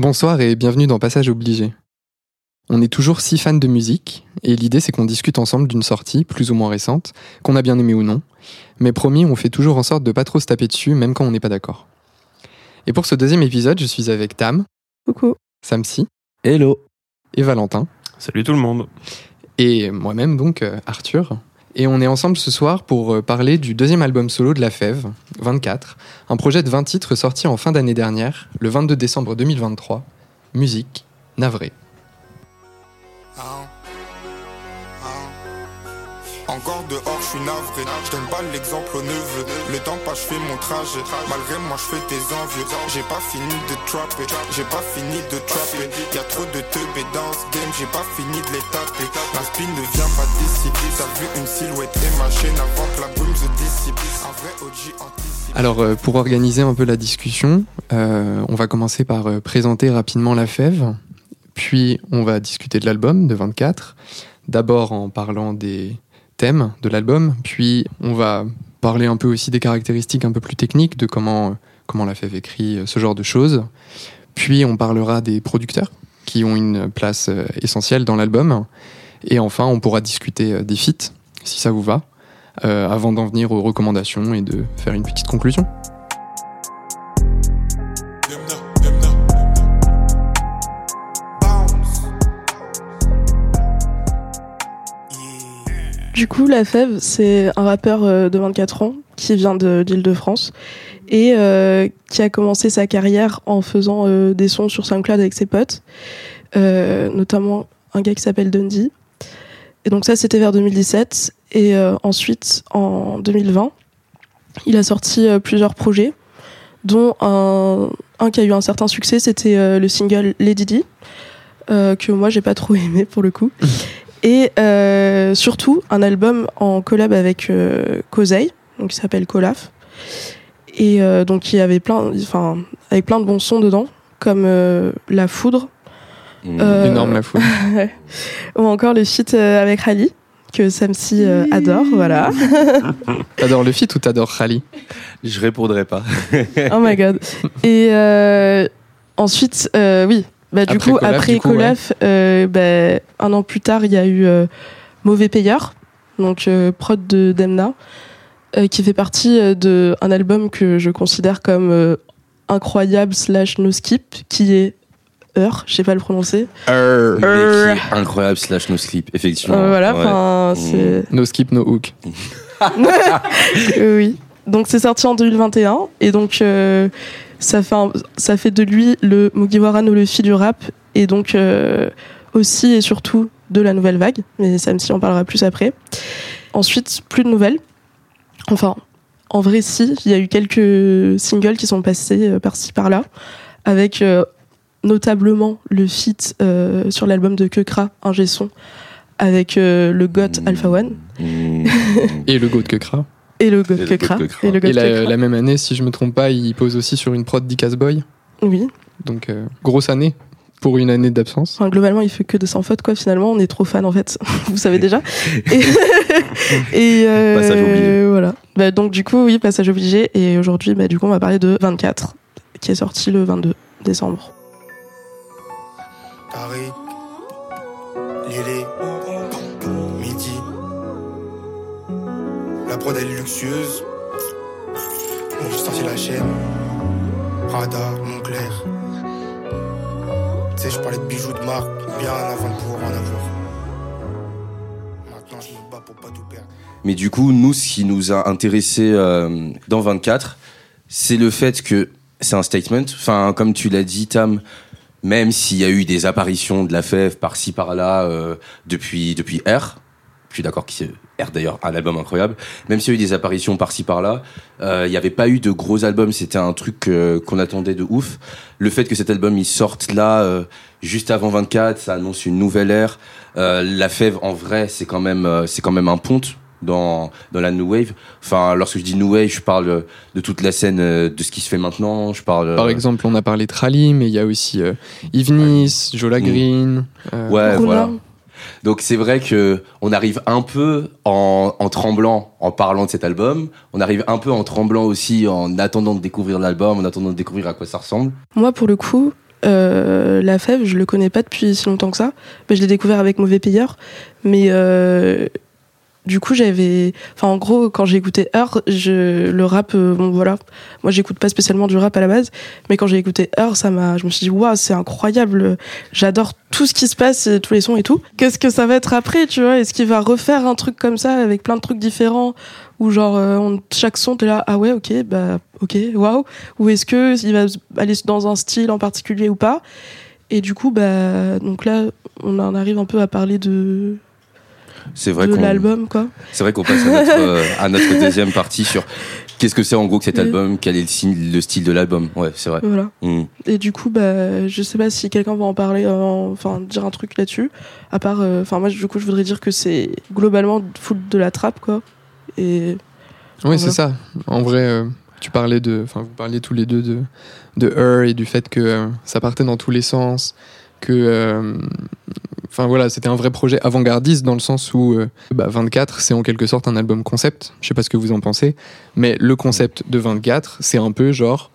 Bonsoir et bienvenue dans Passage obligé. On est toujours si fans de musique, et l'idée c'est qu'on discute ensemble d'une sortie, plus ou moins récente, qu'on a bien aimé ou non. Mais promis, on fait toujours en sorte de pas trop se taper dessus, même quand on n'est pas d'accord. Et pour ce deuxième épisode, je suis avec Tam. Coucou. Samsi. Hello. Et Valentin. Salut tout le monde. Et moi-même donc, euh, Arthur. Et on est ensemble ce soir pour euh, parler du deuxième album solo de La Fève, 24, un projet de 20 titres sorti en fin d'année dernière, le 22 décembre 2023. Musique, navré. Encore dehors, je suis navré. Je donne pas l'exemple au neveu. Le temps pas, je fais mon trajet. Malgré moi, je fais des envieux. J'ai pas fini de trapper. J'ai pas fini de trapper. Y'a trop de teubés dans ce game. J'ai pas fini de les taper. La spin ne vient pas d'ici. T'as vu une silhouette et ma chaîne avant que la brume se dissipe. Un vrai OG. Alors, euh, pour organiser un peu la discussion, euh, on va commencer par euh, présenter rapidement La Fève. Puis, on va discuter de l'album de 24. D'abord en parlant des thèmes de l'album. Puis, on va parler un peu aussi des caractéristiques un peu plus techniques de comment, comment La Fève écrit ce genre de choses. Puis, on parlera des producteurs qui ont une place euh, essentielle dans l'album. Et enfin, on pourra discuter euh, des feats, si ça vous va, euh, avant d'en venir aux recommandations et de faire une petite conclusion. Du coup, La Fève, c'est un rappeur euh, de 24 ans qui vient de l'Île-de-France et euh, qui a commencé sa carrière en faisant euh, des sons sur SoundCloud avec ses potes, notamment un gars qui s'appelle Dundee. Et donc ça, c'était vers 2017. Et ensuite, en 2020, il a sorti plusieurs projets, dont un, qui a eu un certain succès, c'était le single Lady Di, que moi, j'ai pas trop aimé pour le coup. Et euh, surtout, un album en collab avec euh, donc qui s'appelle Colaf. Et euh, donc, il y avait plein, enfin, avec plein de bons sons dedans, comme euh, La Foudre, Euh, Énorme la foule. ou encore le feat euh, avec Rally, que Samsi euh, adore, voilà. T'adores le feat ou t'adores Rally? Je répondrai pas. oh my god. Et euh, ensuite, euh, oui, bah, du Après coup, Colaf, après Colaf, euh, bah, un an plus tard, il y a eu euh, Mauvais Payeur, donc euh, prod de Demna, euh, qui fait partie euh, de un album que je considère comme euh, incroyable slash no skip, qui est Heure, je sais pas le prononcer. Qui est incroyable slash no sleep, effectivement. Euh, voilà, Ouais. enfin, Mm. c'est No skip, no hook. Oui. Donc c'est sorti en 2021 et donc euh, ça fait un- ça fait de lui le Mugiwara no Luffy du rap et donc euh, aussi et surtout de la nouvelle vague. Mais Sam si en parlera plus après. Ensuite plus de nouvelles. Enfin en vrai si il y a eu quelques singles qui sont passés euh, par-ci par-là avec euh, notablement le feat euh, sur l'album de Kekra un son avec euh, le goth Mm. Alpha One Mm. Et le Goat Kekra. Et le goth Et le Kekra et le Et goth la, même année, si je me trompe pas, il pose aussi sur une prod d'Icas Boy. Oui. Donc, euh, grosse année pour une année d'absence. Enfin, globalement, il fait que de sans faute, quoi. Finalement, on est trop fan, en fait. Vous savez déjà. Et, et, euh, Passage obligé. Voilà. Bah, donc, du coup, oui, passage obligé. Et aujourd'hui, bah, du coup, on va parler de 24, qui est sorti le 22 décembre. Lélé, La prod elle est luxueuse. Donc j'ai sorti la chaîne. Radar, Montclair. Tu sais, je parlais de bijoux de marque, bien avant de pouvoir en avoir. Maintenant je me bats pour pas tout perdre. Mais du coup, nous, ce qui nous a intéressé euh, dans 24, c'est le fait que c'est un statement. Enfin, comme tu l'as dit, Tam, même s'il y a eu des apparitions de la fève par-ci par-là euh, depuis depuis R, je suis d'accord que d'ailleurs un album incroyable. Même s'il y a eu des apparitions par-ci par-là, euh, il n'y avait pas eu de gros albums. C'était un truc euh, qu'on attendait de ouf. Le fait que cet album il sorte là euh, juste avant 24, ça annonce une nouvelle ère. Euh, la fève en vrai, c'est quand même euh, c'est quand même un ponte dans dans la new wave. Enfin, lorsque je dis new wave, je parle de toute la scène euh, de ce qui se fait maintenant. Je parle. Par exemple, on a parlé de Rally, mais il y a aussi euh, Yves Nice, Jola. Green. euh, Ouais, voilà. Donc c'est vrai que on arrive un peu en, tremblant en parlant de cet album. On arrive un peu en tremblant aussi en attendant de découvrir l'album, en attendant de découvrir à quoi ça ressemble. Moi, pour le coup, euh, La Fève, je le connais pas depuis si longtemps que ça. Mais je l'ai découvert avec Mauvais Payeur. Mais euh, du coup, j'avais. Enfin, en gros, quand j'ai écouté Heure, je... le rap, euh, bon voilà. Moi, j'écoute pas spécialement du rap à la base. Mais quand j'ai écouté Heure, ça m'a. Je me suis dit, waouh, c'est incroyable. J'adore tout ce qui se passe, et tous les sons et tout. Qu'est-ce que ça va être après, tu vois? Est-ce qu'il va refaire un truc comme ça avec plein de trucs différents? Ou genre, euh, chaque son, t'es là, ah ouais, ok, bah, ok, waouh. Ou est-ce que il va aller dans un style en particulier ou pas? Et du coup, bah, donc là, on en arrive un peu à parler de, C'est vrai de qu'on l'album, quoi. c'est vrai qu'on passe à notre, euh, à notre deuxième partie sur qu'est-ce que c'est en gros que cet Oui. album, quel est le, signe- le style de l'album. Ouais, c'est vrai. Voilà. Mm. Et du coup, bah, je sais pas si quelqu'un va en parler, euh, enfin, dire un truc là-dessus. À part, euh, enfin, moi, du coup, je voudrais dire que c'est globalement full de la trappe, quoi. Et Oui, c'est ça. En vrai, euh, tu parlais de, enfin, vous parliez tous les deux de, de Her et du fait que euh, ça partait dans tous les sens, que, euh, enfin voilà, c'était un vrai projet avant-gardiste dans le sens où euh, bah, 24, c'est en quelque sorte un album concept. Je sais pas ce que vous en pensez, mais le concept de 24, c'est un peu genre,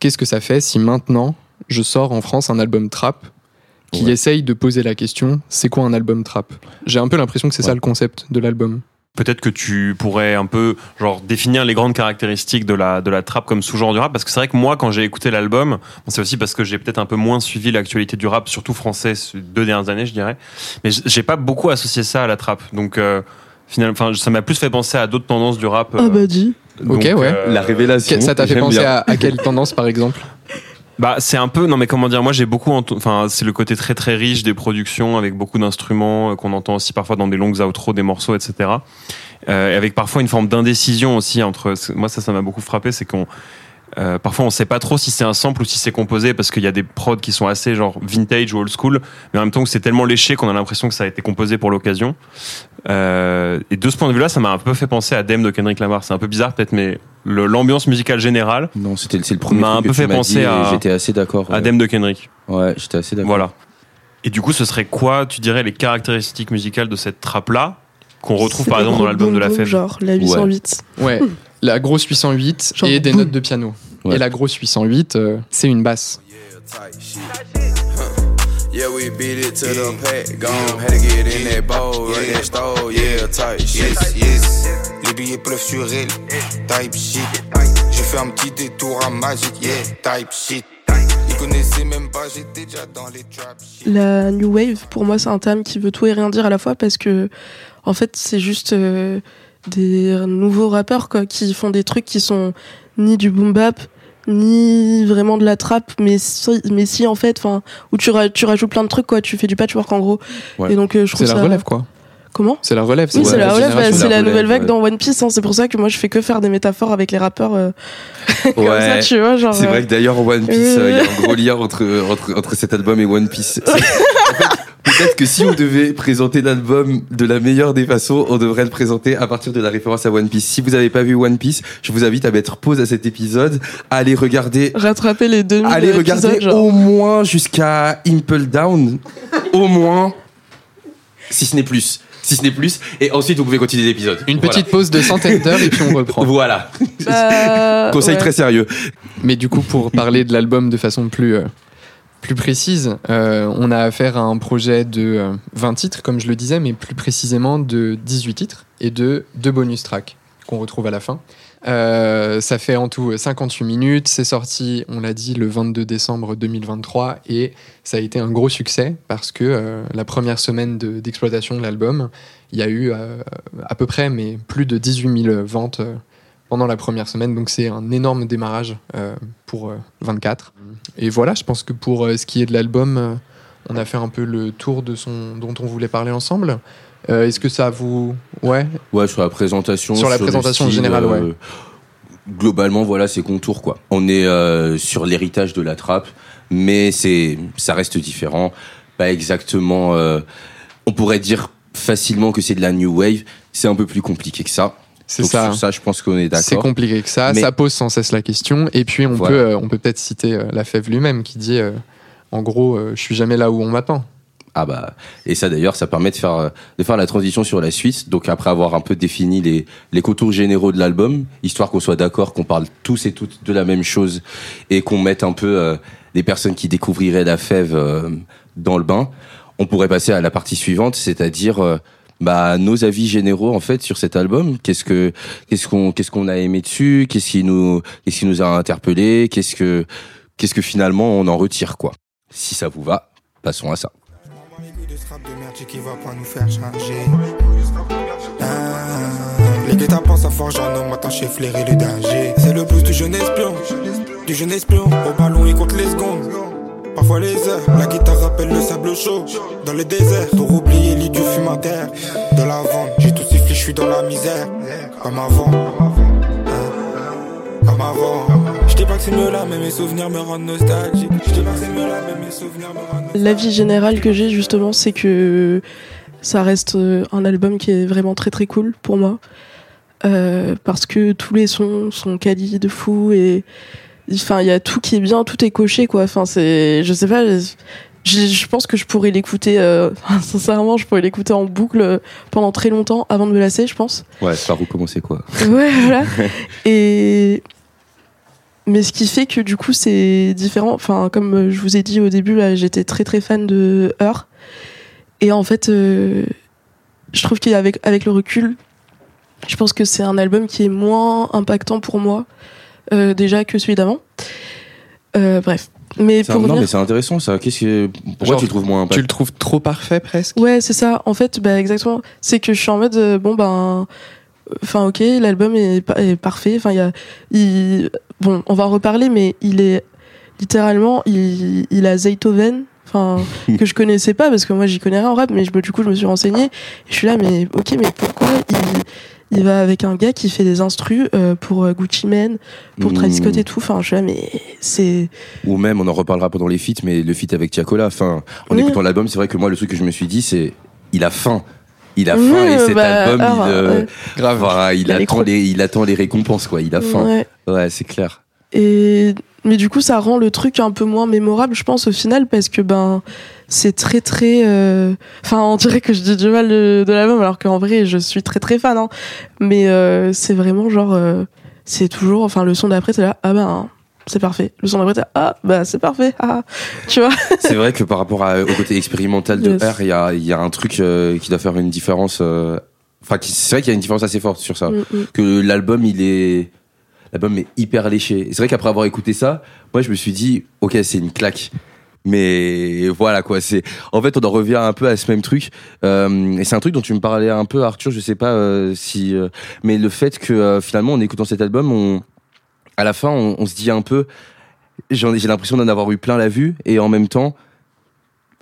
qu'est-ce que ça fait si maintenant je sors en France un album trap qui Ouais. essaye de poser la question, c'est quoi un album trap? J'ai un peu l'impression que c'est ça le concept de l'album. Peut-être que tu pourrais un peu genre définir les grandes caractéristiques de la de la trap comme sous-genre du rap parce que c'est vrai que moi quand j'ai écouté l'album, bon, c'est aussi parce que j'ai peut-être un peu moins suivi l'actualité du rap surtout français ces deux dernières années, je dirais. Mais j'ai pas beaucoup associé ça à la trap. Donc euh, finalement enfin ça m'a plus fait penser à d'autres tendances du rap. ah euh, bah dis. donc, Ok, ouais. La révélation. Ça t'a fait penser à quelle tendance par exemple? Bah, c'est un peu, non mais comment dire, moi j'ai beaucoup, enfin c'est le côté très très riche des productions avec beaucoup d'instruments euh, qu'on entend aussi parfois dans des longues outros, des morceaux, etc. Euh, et avec parfois une forme d'indécision aussi entre, moi ça ça m'a beaucoup frappé, c'est qu'on euh, parfois on sait pas trop si c'est un sample ou si c'est composé parce qu'il y a des prods qui sont assez genre vintage ou old school, mais en même temps que c'est tellement léché qu'on a l'impression que ça a été composé pour l'occasion. Euh, et de ce point de vue-là, ça m'a un peu fait penser à Dem de Kendrick Lamar. C'est un peu bizarre peut-être, mais l'ambiance musicale générale, Non, c'était c'est le premier m'a un peu fait penser à- J'étais assez d'accord. à. Dem de Kendrick. Ouais, j'étais assez d'accord. Voilà. Et du coup, ce serait quoi, tu dirais, les caractéristiques musicales de cette trappe-là qu'on retrouve par exemple dans l'album de la fève Genre la 808. Ouais, la grosse 808 Genre et des boum. notes de piano. Ouais. Et la grosse 808, euh, c'est une basse. tight shit. Huh. Yeah, we beat it to the pack. Gone, had to get in that bowl, in that stove. Yeah, tight shit. Yes, yes. Les billets pleuvent sur elle. Type shit. J'ai fait un petit détour à Magic. Yeah, type shit. La new wave, pour moi, c'est un terme qui veut tout et rien dire à la fois parce que, en fait, c'est juste euh, des nouveaux rappeurs quoi, qui font des trucs qui sont ni du boom bap ni vraiment de la trap, mais si, mais si en fait, enfin, où tu, ra- tu rajoutes plein de trucs quoi, tu fais du patchwork en gros. Ouais. Et donc euh, je trouve C'est la ça. relève, quoi. Comment? C'est la relève. Oui, c'est la relève, bah, c'est la la nouvelle vague ouais. dans One Piece. hein, c'est pour ça que moi je fais que faire des métaphores avec les rappeurs euh, comme ça, tu vois. Genre, C'est euh, vrai que d'ailleurs One Piece, euh, il y a un gros lien entre, entre, entre cet album et One Piece. C'est- en fait, Peut-être que si on devait présenter l'album de la meilleure des façons, on devrait le présenter à partir de la référence à One Piece. Si vous n'avez pas vu One Piece, je vous invite à mettre pause à cet épisode, à aller regarder, rattraper les 2000 allez regarder épisodes, genre. au moins jusqu'à Impel Down, au moins, si ce n'est plus, si ce n'est plus, et ensuite vous pouvez continuer l'épisode. Une Voilà. petite pause de centaines d'heures et puis on reprend. Voilà. Bah, Conseil ouais. très sérieux. Mais du coup, pour parler de l'album de façon plus, euh, plus précise, euh, on a affaire à un projet de euh, 20 titres, comme je le disais, mais plus précisément de 18 titres et de deux bonus tracks qu'on retrouve à la fin. Euh, ça fait en tout 58 minutes. C'est sorti, on l'a dit, le 22 décembre 2023 et ça a été un gros succès parce que euh, la première semaine de- d'exploitation de, l'album, il y a eu euh, à peu près, mais plus de 18 000 ventes euh, pendant la première semaine. Donc c'est un énorme démarrage euh, pour euh, 24. Et voilà, je pense que pour euh, ce qui est de l'album, on a fait un peu le tour de son dont on voulait parler ensemble. Est-ce que ça vous... Ouais, Ouais, sur la présentation. Sur la présentation style, générale, ouais. euh, Globalement, voilà, c'est contours, quoi. On est sur l'héritage de la trappe, mais c'est, ça reste différent. Pas exactement. on pourrait dire facilement que c'est de la new wave. C'est un peu plus compliqué que ça. C'est ça. Sur ça, je pense qu'on est C'est d'accord. compliqué que ça. Mais- Ça pose sans cesse la question. Et puis on Voilà. peut, euh, on peut peut-être citer euh, la Fève lui-même qui dit, euh, en gros, euh, je suis jamais là où on m'attend. Ah bah et ça d'ailleurs ça permet de faire de faire la transition sur la suite donc après avoir un peu défini les les contours généraux de l'album histoire qu'on soit d'accord qu'on parle tous et toutes de la même chose et qu'on mette un peu euh, les personnes qui découvriraient la fève euh, dans le bain, on pourrait passer à la partie suivante, c'est-à-dire euh, bah nos avis généraux en fait sur cet album. Qu'est-ce que qu'est-ce qu'on qu'est-ce qu'on a aimé dessus? Qu'est-ce qui nous qu'est-ce qui nous a interpellé? Qu'est-ce que qu'est-ce que finalement on en retire quoi? Si ça vous va, passons à ça. les guet-apens, ça forge un homme attaché, flairer le danger. C'est le blues du jeune espion, du jeune espion. Au ballon, il compte les secondes. Parfois les heures, la guitare rappelle le sable chaud. Dans le désert, pour oublier l'idiot fumateur. De la vente, j'ai tout sifflé, je suis dans la misère. Comme avant, Hein, comme avant. Je pas que mieux là, mais mes souvenirs me rendent nostalgique. Je pas que mieux là, mais mes souvenirs me rendent nostalgique. L'avis général que j'ai justement, c'est que ça reste euh, un album qui est vraiment très très cool pour moi. Euh, parce que tous les sons sont quali de fou et enfin il y a tout qui est bien, tout est coché quoi. Enfin c'est, je sais pas, je, je pense que je pourrais l'écouter. euh, sincèrement, je pourrais l'écouter en boucle euh, pendant très longtemps avant de me lasser, je pense. Ouais, par où commencer quoi Ouais, voilà. Et mais ce qui fait que du coup c'est différent. Enfin, comme euh, je vous ai dit au début, là, j'étais très très fan de Heur. Et en fait, euh, je trouve qu'avec avec le recul, je pense que c'est un album qui est moins impactant pour moi euh, déjà que celui d'avant. Euh, bref. Mais pour un- Non mais c'est intéressant ça. Qu'est-ce que pourquoi Genre, tu le trouves moins Tu le trouves trop parfait presque? Ouais, c'est ça. En fait, bah, exactement. C'est que je suis en mode, euh, bon, ben. Enfin, ok, l'album est, pa- est parfait. Enfin, il y a. il- bon, on va en reparler, mais il est. Littéralement, il, il a Zaytoven. Enfin, que je connaissais pas parce que moi j'y connais rien en rap, mais je, me- du coup je me suis renseigné. Et je suis là, mais ok, mais pourquoi il, il va avec un gars qui fait des instrus euh, pour euh, Gucci Mane, pour Travis Scott et tout. Enfin, je suis là, mais c'est. Ou même, on en reparlera pendant les feats, mais le feat avec Tiakola. Enfin, en Oui. écoutant l'album, c'est vrai que moi, le truc que je me suis dit, c'est, il a faim. Il a faim et cet bah, album, alors, il, euh, ouais. Grave. voilà, il attend les, il attend les récompenses, quoi. Il a faim. Ouais. Ouais, c'est clair. Et mais du coup, ça rend le truc un peu moins mémorable, je pense, au final, parce que ben c'est très très. euh, Enfin, on dirait que je dis du mal de, de l'album, alors qu'en vrai, je suis très très fan. hein. Mais euh, c'est vraiment genre, euh, c'est toujours, enfin, le son d'après, c'est là, ah ben. C'est parfait. Le son d'après, t'es là, ah, bah, c'est parfait. Ah, tu vois? C'est vrai que par rapport à- au côté expérimental de Yes. R, il y a, il y a un truc qui doit faire une différence. Enfin, c'est vrai qu'il y a une différence assez forte sur ça. Mm, mm. Que l'album, il est, l'album est hyper léché. C'est vrai qu'après avoir écouté ça, moi, je me suis dit, ok, c'est une claque. Mais voilà quoi, c'est en fait on en revient un peu à ce même truc. Euh, et c'est un truc dont tu me parlais un peu, Arthur. Je sais pas euh, si, euh, mais le fait que finalement en écoutant cet album, on, à la fin, on, on se dit un peu, j'ai l'impression d'en avoir eu plein la vue et en même temps,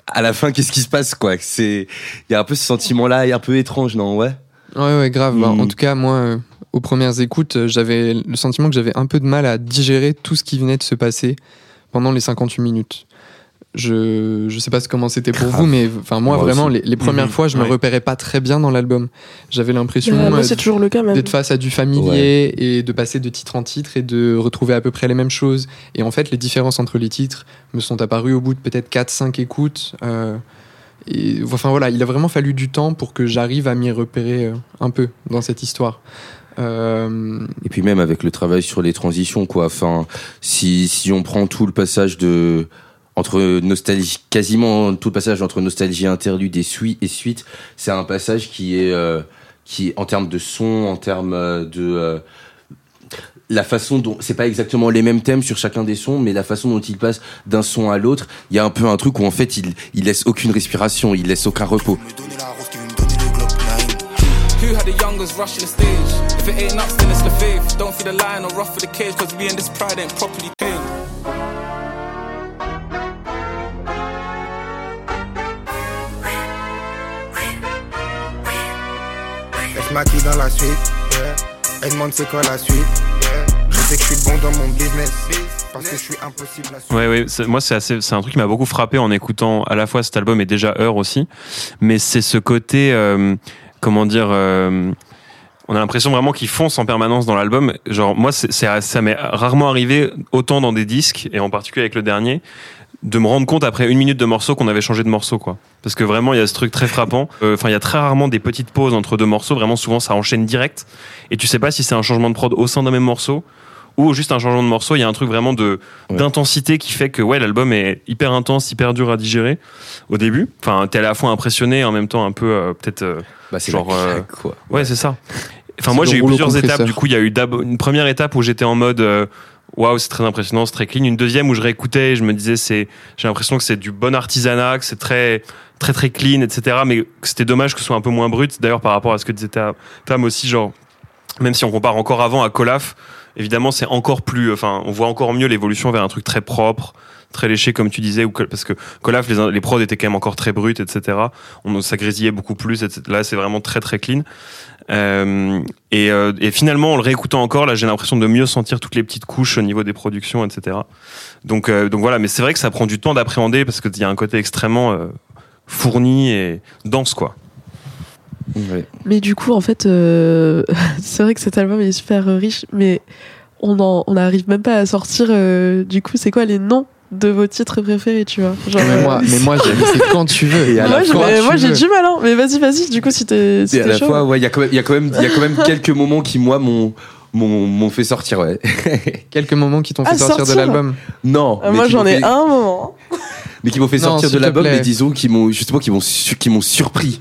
à la fin, qu'est-ce qui se passe quoi? C'est, il y a un peu ce sentiment-là, un peu étrange, non? Ouais. Ouais, ouais, grave. Bah, Mm. En tout cas, moi, aux premières écoutes, j'avais le sentiment que j'avais un peu de mal à digérer tout ce qui venait de se passer pendant les 58 minutes. Je, je sais pas comment c'était pour Grave. vous, mais enfin moi, Moi vraiment, les, les premières Mhm, fois, je me ouais. repérais pas très bien dans l'album. J'avais l'impression Euh, moi, c'est toujours le cas, même. d'être face à du familier et de passer de titre en titre et de retrouver à peu près les mêmes choses. Et en fait, les différences entre les titres me sont apparues au bout de peut-être 4-5 écoutes. euh, et enfin voilà, il a vraiment fallu du temps pour que j'arrive à m'y repérer euh, un peu dans cette histoire. Euh, Et puis même avec le travail sur les transitions, quoi. Enfin, si, si on prend tout le passage de entre nostalgie, quasiment tout le passage entre nostalgie interlude et suite, et suite, c'est un passage qui est euh, qui est en termes de son, en termes euh, de euh, la façon dont c'est pas exactement les mêmes thèmes sur chacun des sons, mais la façon dont il passe d'un son à l'autre, il y a un peu un truc où en fait il il laisse aucune respiration, il laisse aucun repos. Me donner la rose qui veut me donner le Glock 9. Who had the youngest rushing the stage? If it ain't us, then it's the faith. Don't feed the lion or rough for the cage, cause we in this pride ain't properly tamed. Laisse maquille. Ouais, ouais. Moi, c'est c'est un truc qui m'a beaucoup frappé en écoutant à la fois cet album et déjà Heure aussi. Mais c'est ce côté, euh, comment dire, euh, on a l'impression vraiment qu'il fonce en permanence dans l'album. Genre, moi, c'est- ça m'est rarement arrivé autant dans des disques et en particulier avec le dernier de me rendre compte après une minute de morceau qu'on avait changé de morceau quoi parce que vraiment il y a ce truc très frappant Euh, enfin il y a très rarement des petites pauses entre deux morceaux vraiment souvent ça enchaîne direct et tu sais pas si c'est un changement de prod au sein d'un même morceau ou juste un changement de morceau. Il y a un truc vraiment de Ouais. d'intensité qui fait que ouais, l'album est hyper intense, hyper dur à digérer au début. Enfin, t'es à la fois impressionné et en même temps un peu euh, peut-être. euh, Bah, Genre, quoi. Ouais, c'est ça. Enfin, moi, j'ai eu plusieurs étapes. Du coup, il y a eu une première étape où j'étais en mode waouh, c'est très impressionnant, c'est très clean. Une deuxième où je réécoutais et je me disais, c'est, j'ai l'impression que c'est du bon artisanat, que c'est très, très, très clean, etc. Mais c'était dommage que ce soit un peu moins brut. D'ailleurs, par rapport à ce que disait ta Tam aussi, genre, même si on compare encore avant à Colaf, évidemment, c'est encore plus, enfin, on voit encore mieux l'évolution vers un truc très propre, très léché, comme tu disais, ou parce que Colaf, les, les prods étaient quand même encore très bruts, etc. On, ça grésillait beaucoup plus. etc. Là, c'est vraiment très, très clean. Euh, et, euh, et finalement, en le réécoutant encore, là, j'ai l'impression de mieux sentir toutes les petites couches au niveau des productions, etc. Donc, euh, donc voilà. Mais c'est vrai que ça prend du temps d'appréhender parce qu'il y a un côté extrêmement euh, fourni et dense, quoi. Mais du coup, en fait, euh, c'est vrai que cet album est super riche, mais on en- on n'arrive même pas à sortir. euh, du coup, c'est quoi les noms de vos titres préférés, tu vois Genre, Mais euh, moi, mais moi j'ai- c'est quand tu veux. Et à moi, la j'ai- du mal, hein. Mais vas-y, vas-y. Du coup, si t'es si Et à la chaud. fois, ouais, il y a quand même, il y a quand même, il y a quand même quelques moments qui, moi, m'ont, m'ont, m'ont fait sortir, ouais. Quelques moments qui t'ont fait Ah, sortir, de l'album. Non. Euh, moi, j'en ai fait- un moment. Mais qui m'ont fait Non, sortir de l'album, mais disons, qui m'ont, justement, qui m'ont, su- qui m'ont surpris.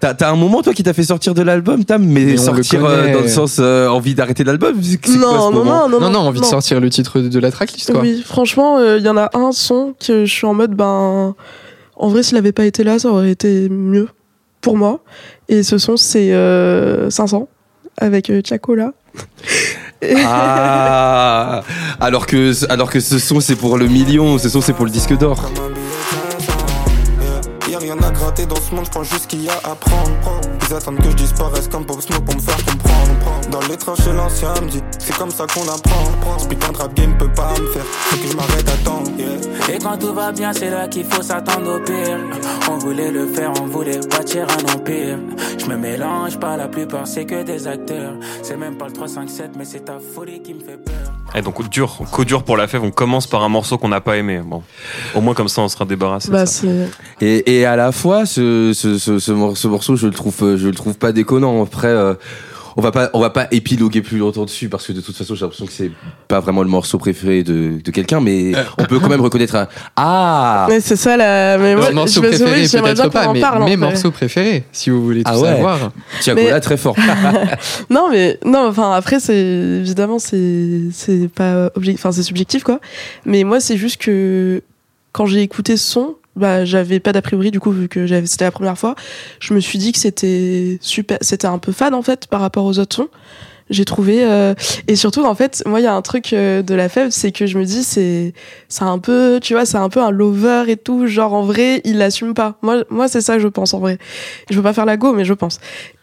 T'as, t'as un moment, toi, qui t'a fait sortir de l'album, Tam, mais, Mais sortir le euh, dans le sens euh, envie d'arrêter l'album Non, ce non, moment non, non, Non, non, envie de sortir le titre de la tracklist, quoi. Oui, franchement, il y en a un son que je suis en mode, ben, en vrai, s'il avait pas été là, ça aurait été mieux pour moi. Et ce son, c'est euh, 500 avec euh, Chacola. Ah alors que, alors que ce son, c'est pour le million, ce son, c'est pour le disque d'or. Rien à gratter dans ce monde, je prends juste ce qu'il y a à prendre. Ils attendent que je disparaisse comme Pop Smoke pour me faire comprendre. Dans les tranchées, l'ancien me dit, c'est comme ça qu'on apprend. Ce putain de rap game peut pas me faire, faut que je m'arrête à temps. Et quand tout va bien, c'est là qu'il faut s'attendre au pire. On voulait le faire, on voulait bâtir un empire. Je me mélange pas, la plupart c'est que des acteurs. C'est même pas le 357, mais c'est ta folie qui me fait peur. Et donc, dur, coup dur pour la fève, on commence par un morceau qu'on n'a pas aimé. Bon, au moins comme ça, on sera débarrassé bah. Et, et à la fois, ce, ce, ce, ce mor- ce morceau, je le trouve, je le trouve pas déconnant. Après, euh, on va pas, on va pas épiloguer plus longtemps dessus parce que de toute façon, j'ai l'impression que c'est pas vraiment le morceau préféré de, de quelqu'un, mais on peut quand même reconnaître un ah. Mais c'est ça la. Mais moi, morceau je préféré, j'aimerais bien peut-être qu'on pas, en mais parle. en mes fait. morceaux préférés, si vous voulez tout Ah ouais. savoir. Tiagola Mais- très fort. Non, mais non, enfin après c'est évidemment c'est c'est pas objectif, enfin c'est subjectif quoi. Mais moi c'est juste que quand j'ai écouté ce son, bah j'avais pas d'a priori du coup vu que c'était la première fois, je me suis dit que c'était super, c'était un peu fade en fait par rapport aux autres sons. J'ai trouvé euh, et surtout en fait moi il y a un truc euh, de la fève c'est que je me dis c'est c'est un peu tu vois c'est un peu un lover et tout genre en vrai il l'assume pas. Moi moi c'est ça je pense en vrai. Je veux pas faire la go mais je pense.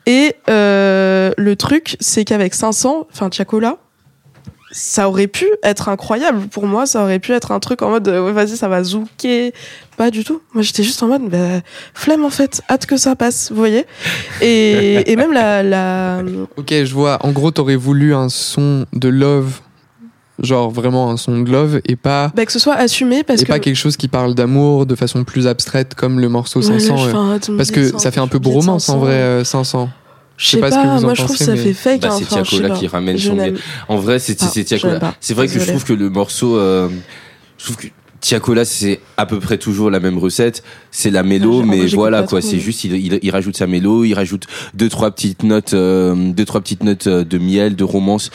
Et euh, le truc, c'est qu'avec 500, enfin Chacola, ça aurait pu être incroyable. Pour moi, ça aurait pu être un truc en mode, euh, ouais, vas-y, ça va zouker. Pas du tout. Moi, j'étais juste en mode, bah, flemme en fait, hâte que ça passe, vous voyez. Et, et même la, la, Ok, je vois. En gros, t'aurais voulu un son de love, genre vraiment un son de love, et pas, bah, que ce soit assumé parce et que. pas quelque chose qui parle d'amour de façon plus abstraite comme le morceau Ouais, là, 500. je ouais. fais un- tu me Parce que ça, fait un peu bromance en 500. vrai, euh, 500. Je sais pas pas, ce que vous en moi je trouve que ça fait fake. Bah, hein, c'est enfin, Tiakola qui ramène Je son n'aime- En vrai, c'est Ah, Tiakola. C'est vrai que je trouve que le morceau, euh, je trouve que Tiakola, c'est à peu près toujours la même recette. C'est la mélo, Ah, mais voilà quoi. C'est juste, il, il, il rajoute sa mélo, il rajoute deux trois petites notes, euh, deux trois petites notes euh, de miel, de romance.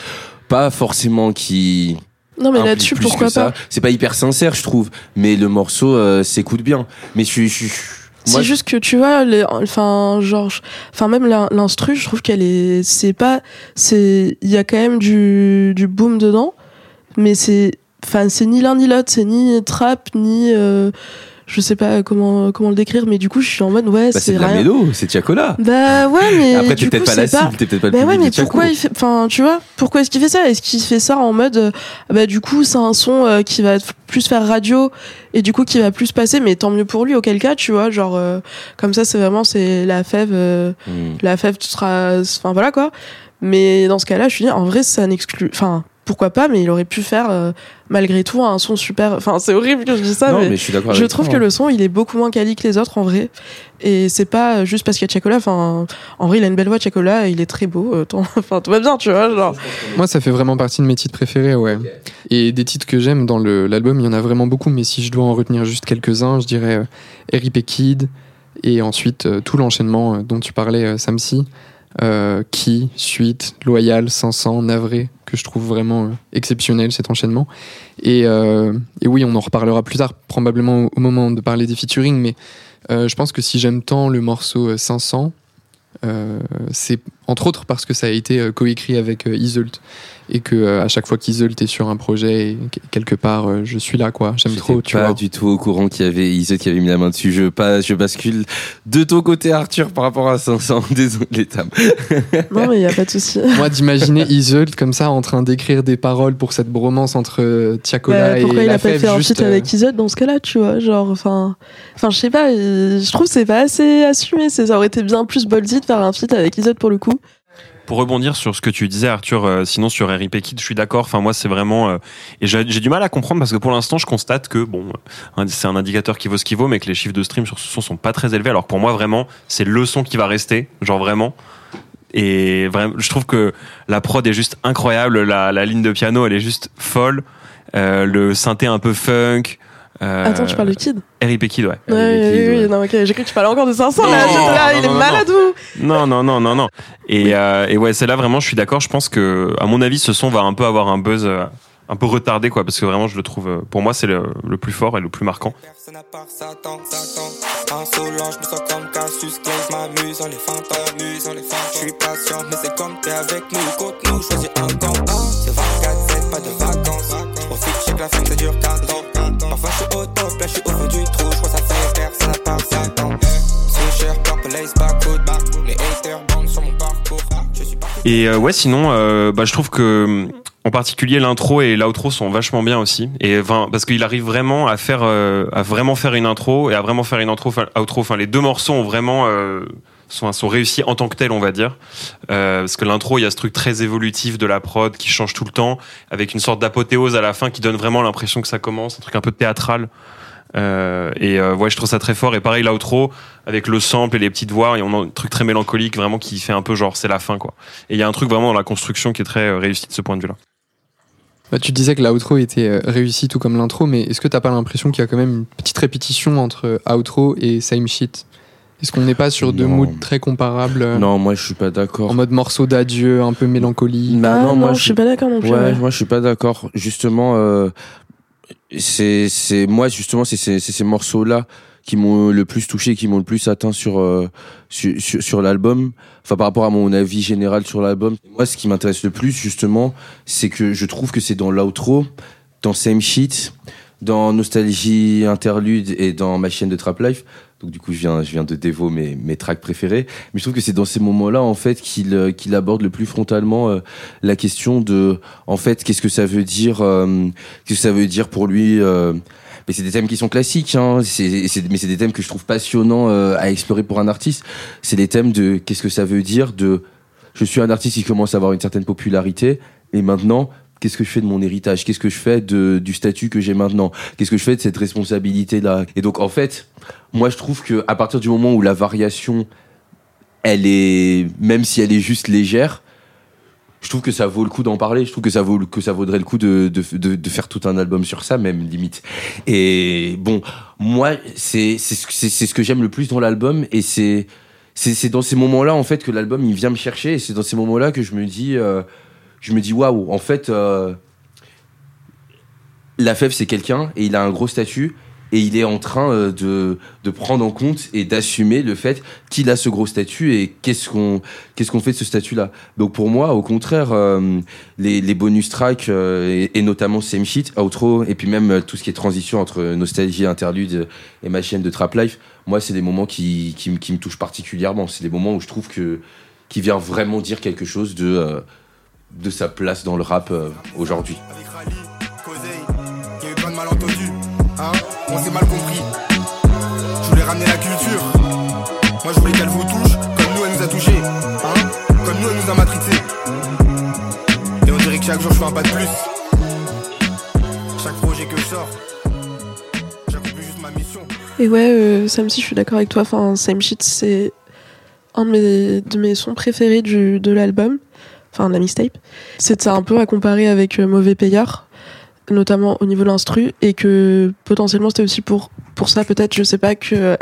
Pas forcément qui. Non, mais là-dessus, plus pourquoi que ça. pas? C'est pas hyper sincère, je trouve. Mais le morceau euh, s'écoute bien. Mais je suis. C'est juste que tu vois, les- enfin, genre, enfin, même l'in- l'instru, je trouve qu'elle est, c'est pas, c'est, il y a quand même du, du boom dedans, mais c'est, enfin, c'est ni l'un ni l'autre, c'est ni trap, ni, euh, je sais pas comment, comment le décrire, mais du coup, je suis en mode, ouais, bah, c'est de la mélo, c'est Tiakola. Bah ouais, mais Après, t'es peut-être pas la cible, t'es peut-être pas le Bah ouais, mais pourquoi il fait, enfin, tu vois, pourquoi est-ce qu'il fait ça? Est-ce qu'il fait ça en mode, euh, bah du coup, c'est un son euh, qui va plus faire radio et du coup qui va plus passer, mais tant mieux pour lui. Auquel cas, tu vois, genre euh, comme ça, c'est vraiment c'est la fève, euh, Hmm. la fève, tu seras, enfin voilà quoi. Mais dans ce cas-là, je suis dit, en vrai, ça n'exclut, enfin. Pourquoi pas, mais il aurait pu faire euh, malgré tout un son super. Enfin, c'est horrible que je dis ça, non, mais, mais je suis trouve toi, que hein. le son il est beaucoup moins quali que les autres en vrai. Et c'est pas juste parce qu'il y a Chacola. Enfin, en vrai, il a une belle voix, Chacola, et il est très beau. euh, Enfin, tout va bien, tu vois. Genre. Moi, ça fait vraiment partie de mes titres préférés, ouais. Et des titres que j'aime dans le- l'album, il y en a vraiment beaucoup, mais si je dois en retenir juste quelques-uns, je dirais euh, R.I.P. Kid, et ensuite euh, tout l'enchaînement euh, dont tu parlais, euh, Samsi, euh, Qui, Suite, Loyal, 500, Navré, que je trouve vraiment euh, exceptionnel cet enchaînement. Et, euh, et oui, on en reparlera plus tard, probablement au, moment de parler des featuring, mais euh, je pense que si j'aime tant le morceau euh, 500, euh, c'est entre autres parce que ça a été coécrit avec Iseult et que euh, à chaque fois qu'Iseult est sur un projet et que- quelque part euh, je suis là quoi j'aime trop tu pas vois du tout au courant qu'il y avait Iso qui avait mis la main dessus. Je, pas, je bascule de ton côté, Arthur, par rapport à 500. Désolé, Tam. Non, mais il y a pas de souci. moi d'imaginer Iseult comme ça en train d'écrire des paroles pour cette bromance entre euh, Tiakola Bah, et pourquoi il a pas fait un feat avec Izod dans ce cas-là, tu vois Genre, enfin, enfin, je sais pas. Je trouve que c'est pas assez assumé. c'est- Ça aurait été bien plus ballsy de faire un feat avec Izod pour le coup. Pour rebondir sur ce que tu disais, Arthur, euh, sinon sur RIP Kid, je suis d'accord. Enfin, moi, c'est vraiment. euh, et j'ai du mal à comprendre parce que pour l'instant, je constate que, bon, euh, c'est un indicateur qui vaut ce qu'il vaut, mais que les chiffres de stream sur ce son sont pas très élevés. Alors pour moi, vraiment, c'est le son qui va rester. Genre vraiment. Et vraiment, je trouve que la prod est juste incroyable. La, ligne de piano, elle est juste folle. Le synthé un peu funk. Euh, Attends, tu parles de Kid RIP Kid, ouais. Ouais, oui, Kid, oui, ouais. non, ok, j'ai cru que tu parlais encore de 500 là. Non, j'étais là, non, il est non, non, malade ou Non, non, non, non, non. Et, euh, et ouais, c'est là vraiment, je suis d'accord. Je pense que, à mon avis, ce son va un peu avoir un buzz euh, un peu retardé, quoi, parce que vraiment, je le trouve, euh, pour moi, c'est le, le plus fort et le plus marquant. Personne à part Satan, Satan. Insolent, je me sens comme Cassius Clay, je m'amuse en les fantômes, m'amuse en les fantômes. Je suis patient, mais c'est comme t'es avec nous, contre nous, choisis un camp. C'est 24-7, pas de vacances. Profite, je sais que la fin ça dure 4 ans. Parfois je suis au top, là je suis au fond du trou, je crois que ça fait personne à part Satan. Swisher, purple lace, backwood. Les haters bandent sur mon parcours. Je suis pas Et euh, ouais, sinon, euh, bah, je trouve que en particulier l'intro et l'outro sont vachement bien aussi. Et parce qu'il arrive vraiment à faire, euh, faire une intro et à vraiment faire une intro, enfin, les deux morceaux ont vraiment sont, sont réussis en tant que tels, on va dire. Euh, parce que l'intro, il y a ce truc très évolutif de la prod qui change tout le temps, avec une sorte d'apothéose à la fin qui donne vraiment l'impression que ça commence, un truc un peu théâtral. Euh, et euh, ouais, je trouve ça très fort. Et pareil, l'outro, avec le sample et les petites voix, et on a un truc très mélancolique, vraiment qui fait un peu genre c'est la fin, quoi. Et il y a un truc vraiment dans la construction qui est très euh, réussi de ce point de vue-là. Bah, tu disais que l'outro était euh, réussi tout comme l'intro, mais est-ce que t'as pas l'impression qu'il y a quand même une petite répétition entre outro et same shit? Est-ce qu'on n'est pas sur deux moods très comparables euh, Non, moi, je suis pas d'accord. En mode morceau d'adieu, un peu mélancolique Bah Ah non, moi, je suis pas d'accord non plus. Ouais, ouais. moi je suis pas d'accord. Justement, euh, c'est c'est moi justement c'est c'est c'est ces morceaux là qui m'ont le plus touché, qui m'ont le plus atteint sur euh, sur sur, sur l'album. Enfin par rapport à mon avis général sur l'album. Moi, ce qui m'intéresse le plus justement, c'est que je trouve que c'est dans l'outro, dans Same Shit, dans Nostalgie Interlude et dans ma chaîne de Trap Life. Donc du coup, je viens, je viens de dévo mes, mes tracks préférés. Mais je trouve que c'est dans ces moments-là, en fait, qu'il euh, qu'il aborde le plus frontalement euh, la question de, en fait, qu'est-ce que ça veut dire, euh, qu'est-ce que ça veut dire pour lui. euh, mais c'est des thèmes qui sont classiques, hein. C'est- c'est- mais c'est des thèmes que je trouve passionnants euh, à explorer pour un artiste. C'est les thèmes de qu'est-ce que ça veut dire de, je suis un artiste qui commence à avoir une certaine popularité et maintenant. Qu'est-ce que je fais de mon héritage? Qu'est-ce que je fais de, du statut que j'ai maintenant? Qu'est-ce que je fais de cette responsabilité-là? Et donc, en fait, moi, je trouve que à partir du moment où la variation, elle est, même si elle est juste légère, je trouve que ça vaut le coup d'en parler. Je trouve que ça vaut que ça vaudrait le coup de, de, de, faire tout un album sur ça, même limite. Et bon, moi, c'est c'est c'est ce que j'aime le plus dans l'album, et c'est c'est dans ces moments-là en fait que l'album il vient me chercher, et c'est dans ces moments-là que je me dis, euh, je me dis waouh, en fait. Euh, la fève c'est quelqu'un et il a un gros statut et il est en train euh, de, de prendre en compte et d'assumer le fait qu'il a ce gros statut et qu'est-ce qu'on qu'est-ce qu'on fait de ce statut là donc pour moi au contraire euh, les, les bonus tracks euh, et, et notamment Same Shit outro et puis même euh, tout ce qui est transition entre nostalgie interlude et ma chaîne de Trap Life moi c'est des moments qui, qui, qui me touchent particulièrement c'est des moments où je trouve que qui vient vraiment dire quelque chose de de sa place dans le rap euh, aujourd'hui Avec eu malentendus. Hein On s'est mal compris. Je voulais ramener la culture. Moi je voulais qu'elle vous touche, comme nous elle nous a touchés. Hein Comme nous elle nous a matrixés. Et on dirait que Chaque jour je fais un pas de plus. Chaque projet que je sors, j'accomplis juste ma mission. Et ouais, euh, Sam si je suis d'accord avec toi. Enfin, Same Shit, c'est un de mes, de mes sons préférés du, de l'album, enfin la mixtape. C'était un peu à comparer avec euh, Mauvais Payeur, notamment au niveau de l'instru, et que potentiellement c'était aussi pour, pour ça, peut-être, je sais pas, que.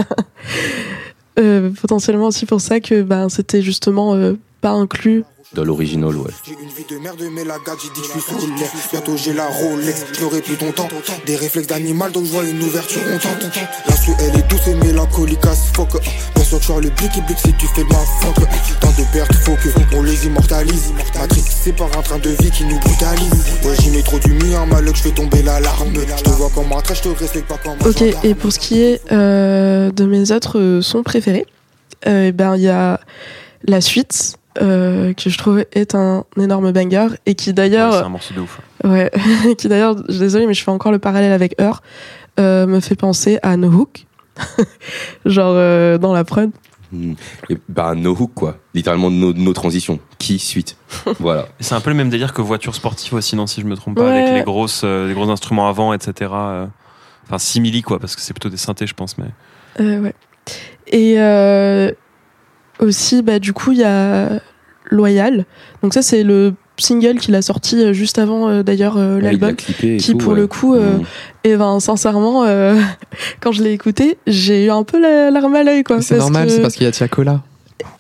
euh, potentiellement aussi pour ça que ben, c'était justement euh, pas inclus Dans l'original, ouais. J'ai une vie de merde, mais la gâte, j'ai dit que je suis sous l'air. Bientôt j'ai la Rolex, je n'aurai plus ton temps. Des réflexes d'animal, donc je vois une ouverture contente. L'instru, elle est douce et mélancolique as fuck. Bien sûr que je vois le blick et blick si tu fais de ma faute. Tant de pertes, faut que on les immortalise. Matrix, c'est par un train de vie qui nous brutalise. Ouais, j'y mets trop du mien, malheur, je fais tomber l'alarme. Je te vois comme un trait, je te respecte pas comme un Ok, et pour ce qui est euh, de mes autres euh, sons préférés, euh, eh ben il y a la suite euh, que je trouve est un énorme banger et qui Ouais, d'ailleurs, c'est un morceau de ouf. ouais, qui d'ailleurs, je suis désolée mais je fais encore le parallèle avec Her, euh, me fait penser à No Hook, genre euh, dans la prod. Mm. Et, bah, no hook, quoi. Littéralement, no, no transition. Qui, suite. voilà. C'est un peu le même délire que voiture sportive aussi, non, si je me trompe pas, Ouais. avec les grosses, euh, les gros instruments avant, etc. Enfin, simili quoi, parce que c'est plutôt des synthés, je pense, mais. Euh, ouais. Et euh, aussi, bah, du coup, il y a Loyal. Donc ça, c'est le single qu'il a sorti euh, juste avant, euh, d'ailleurs, euh, Ouais, l'album. et qui, tout, pour ouais. le coup, euh, Mm. Et ben, sincèrement, euh, quand je l'ai écouté, j'ai eu un peu la larme à l'œil, quoi. C'est normal, que- c'est parce qu'il y a Tiakola.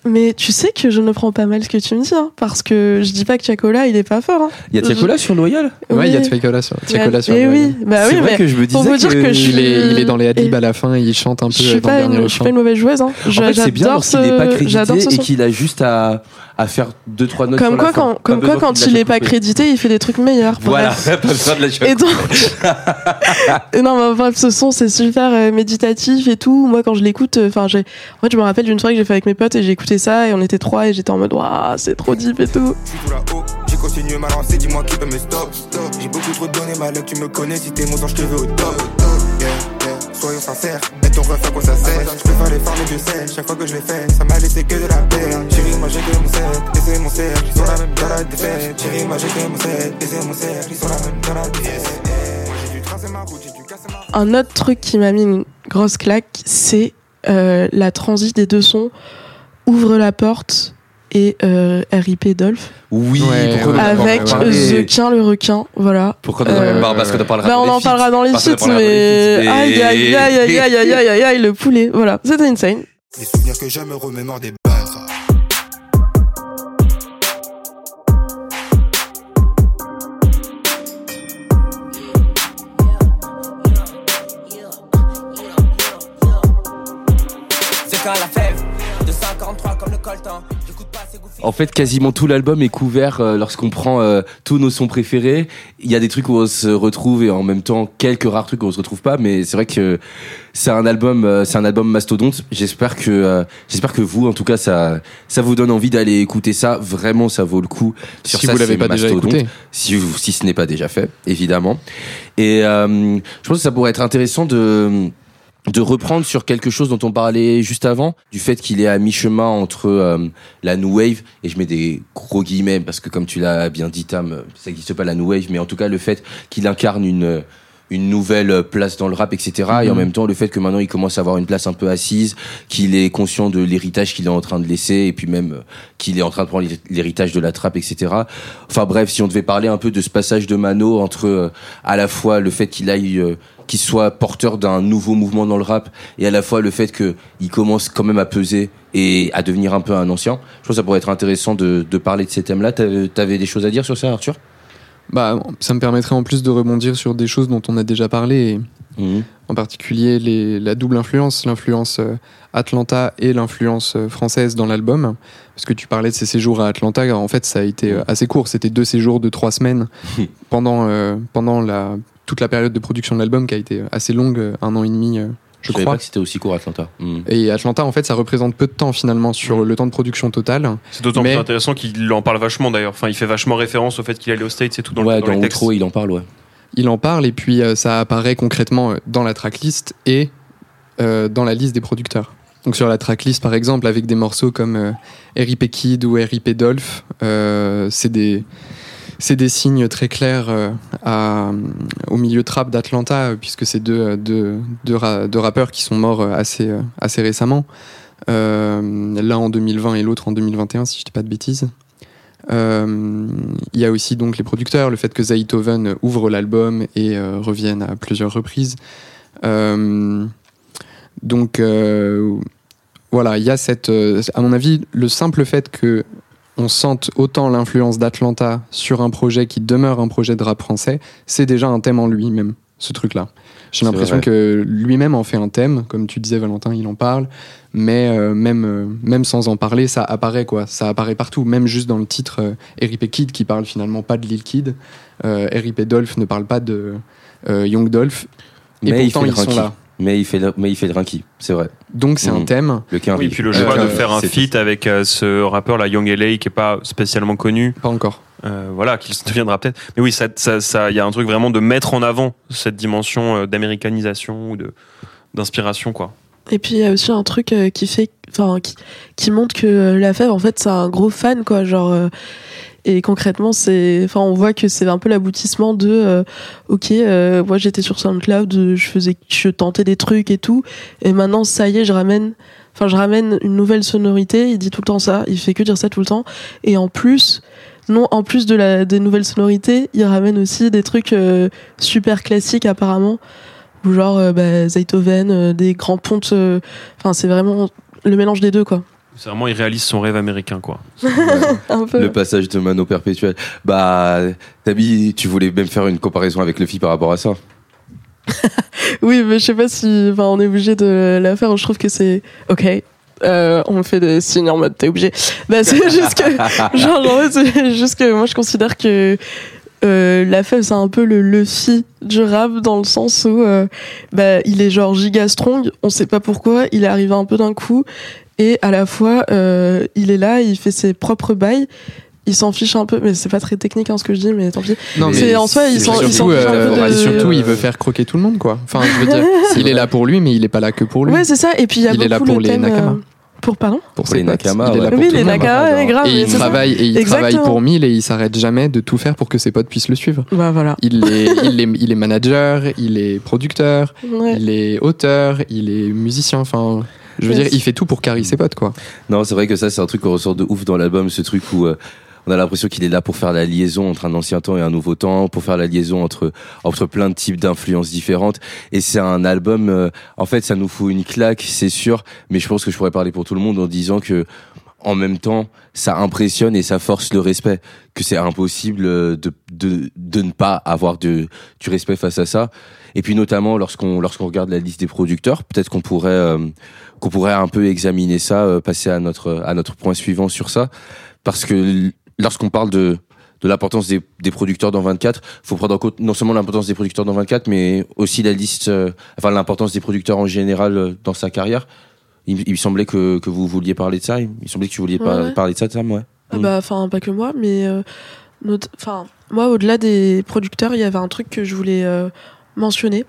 Mais tu sais que je ne prends pas mal ce que tu me dis, hein, parce que je dis pas que Chacola, il est pas fort. Hein. Il y a Tiakola sur Loyal? Ouais, il y a Oui. Tiakola sur, Tiakola sur Eh oui, bah C'est oui, vrai mais que je me disais dire que je Il est, il est dans les adlibs Et- à la fin, il chante un peu je suis dans le pas, une, je suis pas une mauvaise joueuse. Hein. En fait, c'est bien lorsqu'il n'est pas crédité et qu'il a juste à, à faire deux trois notes Comme sur quoi, la fin. quand, comme quoi, il la est pas crédité, il fait des trucs meilleurs. Voilà, pas besoin de la. Et donc, non, mais bref, ce son, c'est super euh, méditatif et tout. Moi, quand je l'écoute, enfin, j'ai, en fait, je me rappelle d'une soirée que j'ai fait avec mes potes et j'ai écouté ça et on était trois et j'étais en mode, waouh, c'est trop deep et tout. J'ai continué ma lancée, dis-moi qui peut me stop. J'ai beaucoup trop donné, malheur, tu me connais, si t'es mon sang, je te veux au top. Yeah, yeah, soyons sincères, et ton ref à quoi ça sert? Je préfère les farmer de sel, chaque fois que je l'ai fait, ça m'a laissé que de la peine. Chérie, moi j'ai que mon set, et c'est mon cercle, ils sont la même dans la défaite. Chérie, moi j'ai que mon set, et c'est mon cercle, ils sont la même dans la défaite. Moi j'ai dû tracer ma route, j'ai dû casser ma route. Un autre truc qui m'a mis une grosse claque, c'est euh, la transi des deux sons Ouvre la porte et euh, RIP Dolph Oui, Ouais, pourquoi ouais, on en avec The Quin le requin, voilà. Pourquoi on en Euh, parle Parce qu'on en parlera Bah, on en parlera dans les feats, mais aïe aïe aïe aïe aïe aïe aïe aïe aïe le poulet, voilà, c'était insane. Les souvenirs que j'aime me remémorent des bases. En fait, quasiment tout l'album est couvert euh, lorsqu'on prend euh, tous nos sons préférés. Il y a des trucs où on se retrouve et en même temps quelques rares trucs où on se retrouve pas. Mais c'est vrai que c'est un album, euh, c'est un album mastodonte. J'espère que, euh, j'espère que vous, en tout cas, ça, ça vous donne envie d'aller écouter ça. Vraiment, ça vaut le coup. Sur Si ça, vous l'avez pas déjà écouté. si, vous- si ce n'est pas déjà fait, évidemment. Et euh, je pense que ça pourrait être intéressant de de reprendre sur quelque chose dont on parlait juste avant, du fait qu'il est à mi-chemin entre euh, la new wave et je mets des gros guillemets parce que comme tu l'as bien dit Tam, ça n'existe pas la new wave, mais en tout cas le fait qu'il incarne une une nouvelle place dans le rap, etc. Et en Mhm. même temps, le fait que maintenant il commence à avoir une place un peu assise, qu'il est conscient de l'héritage qu'il est en train de laisser, et puis même euh, qu'il est en train de prendre l'héritage de la trappe, etc. Enfin bref, si on devait parler un peu de ce passage de Mano entre euh, à la fois le fait qu'il aille, euh, qu'il soit porteur d'un nouveau mouvement dans le rap, et à la fois le fait que il commence quand même à peser et à devenir un peu un ancien. Je pense que ça pourrait être intéressant de, de parler de ces thèmes-là. T'avais t'avais des choses à dire sur ça, Arthur? Bah, ça me permettrait en plus de rebondir sur des choses dont on a déjà parlé, et Mhm. en particulier les, la double influence, l'influence euh, Atlanta et l'influence euh, française dans l'album. Parce que tu parlais de ces séjours à Atlanta, en fait ça a été euh, assez court, c'était deux séjours de trois semaines pendant, euh, pendant la, toute la période de production de l'album qui a été assez longue, un an et demi je savais crois. pas que c'était aussi court Atlanta. Mhm. Et Atlanta, en fait, ça représente peu de temps finalement sur le temps de production total. C'est d'autant Mais- plus intéressant qu'il en parle vachement d'ailleurs. Enfin, il fait vachement référence au fait qu'il allait aux States et tout dans, ouais, le, dans dans les il en parle, ouais. Il en parle et puis euh, ça apparaît concrètement euh, dans la tracklist et euh, dans la liste des producteurs. Donc sur la tracklist, par exemple, avec des morceaux comme euh, R.I.P. Kid ou R.I.P. Dolph, euh, c'est des c'est des signes très clairs euh, à- au milieu trap d'Atlanta, euh, puisque c'est deux, euh, deux, deux, ra- deux rappeurs qui sont morts euh, assez, euh, récemment. Euh, L'un en 2020 et l'autre en 2021, si je dis pas de bêtises. Euh, Il y a aussi donc les producteurs, le fait que Zaytoven ouvre l'album et euh, revienne à plusieurs reprises. Euh, donc euh, voilà, il y a cette, euh, à mon avis, le simple fait que on sente autant l'influence d'Atlanta sur un projet qui demeure un projet de rap français, c'est déjà un thème en lui-même, ce truc-là. J'ai l'impression que lui-même en fait un thème, comme tu disais Valentin, il en parle, mais euh, même, euh, même sans en parler, ça apparaît quoi, ça apparaît partout, même juste dans le titre euh, R.I.P. Kid qui parle finalement pas de Lil Kid, euh, R.I.P. Dolph ne parle pas de Young Dolph, et Mais il pourtant fait ils sont là. Mais il fait le, mais il fait le rinky, c'est vrai. Donc c'est un Mhm. thème, Le. Oui, puis le Euh, choix de faire un feat avec euh, ce rappeur, la Young LA, qui est pas spécialement connu, pas encore. euh, voilà, qu'il deviendra peut-être. Mais oui, ça, ça, ça, il y a un truc vraiment de mettre en avant cette dimension euh, d'américanisation ou de d'inspiration, quoi. Et puis il y a aussi un truc euh, qui fait, enfin, qui, qui montre que euh, la Fève, en fait, c'est un gros fan, quoi. Genre, euh, et concrètement, c'est, enfin, on voit que c'est un peu l'aboutissement de, euh, ok, euh, moi j'étais sur SoundCloud, euh, je faisais, je tentais des trucs et tout, et maintenant ça y est, je ramène, enfin, je ramène une nouvelle sonorité. Il dit tout le temps ça, il fait que dire ça tout le temps, et en plus. Non, en plus de la, des nouvelles sonorités, il ramène aussi des trucs super classiques apparemment genre bah, euh, des grands pontes. Enfin, c'est vraiment le mélange des deux, quoi. C'est vraiment, il réalise son rêve américain, quoi. Un peu. Le passage de Mano perpétuel. Bah, Tabi, tu voulais même faire une comparaison avec Luffy par rapport à ça. Oui, mais je sais pas si enfin, on est obligé de la faire. Je trouve que c'est ok. Euh, on me fait des signes en mode t'es obligé. Bah, c'est juste que, genre, en fait, c'est juste que moi je considère que euh, la fève c'est un peu le Luffy du rap dans le sens où euh, bah, il est genre giga strong. On sait pas pourquoi. Il est arrivé un peu d'un coup et à la fois euh, il est là, il fait ses propres bails. Il s'en fiche un peu, mais c'est pas très technique hein, ce que je dis, mais tant pis. Non, Mais en soi, il s'en fiche un euh, peu de. et surtout, il veut faire croquer tout le monde, quoi. Enfin, je veux dire, il est là pour lui, mais il est pas là que pour lui. Ouais, c'est ça. Et puis il y a Il est là pour le les thème, Nakama. euh, Pour pardon pour Pour les. Nakama, Il est là ouais. pour Oui, tout les. Nakama, grave. Et il mais c'est ça. travaille, et il travaille pour mille et il s'arrête jamais de tout faire pour que ses potes puissent le suivre. Bah voilà. Il est, il est, il est manager, il est producteur, Ouais. il est auteur, il est musicien. Enfin, je veux dire, il fait tout pour carrer ses potes, quoi. Non, c'est vrai que ça, c'est un truc qu'on ressort de ouf dans l'album, ce truc où euh, on a l'impression qu'il est là pour faire la liaison entre un ancien temps et un nouveau temps, pour faire la liaison entre entre plein de types d'influences différentes. Et c'est un album, euh, en fait, ça nous fout une claque, c'est sûr. Mais je pense que je pourrais parler pour tout le monde en disant que en même temps, ça impressionne et ça force le respect. Que c'est impossible euh, de, de, de ne pas avoir de, du respect face à ça. Et puis notamment lorsqu'on lorsqu'on regarde la liste des producteurs, peut-être qu'on pourrait euh, qu'on pourrait un peu examiner ça, euh, passer à notre à notre point suivant sur ça, parce que lorsqu'on parle de de l'importance des, des producteurs dans 24, faut prendre en compte non seulement l'importance des producteurs dans 24, mais aussi la liste, euh, enfin l'importance des producteurs en général euh, dans sa carrière. Il, il me semblait que, que vous vouliez parler de ça. Il me semblait que tu ouais. parler de ça, Sam, ouais. Ah Mm. Bah, enfin, pas que moi, mais euh, enfin, moi, au-delà des producteurs, il y avait un truc que je voulais mentionner.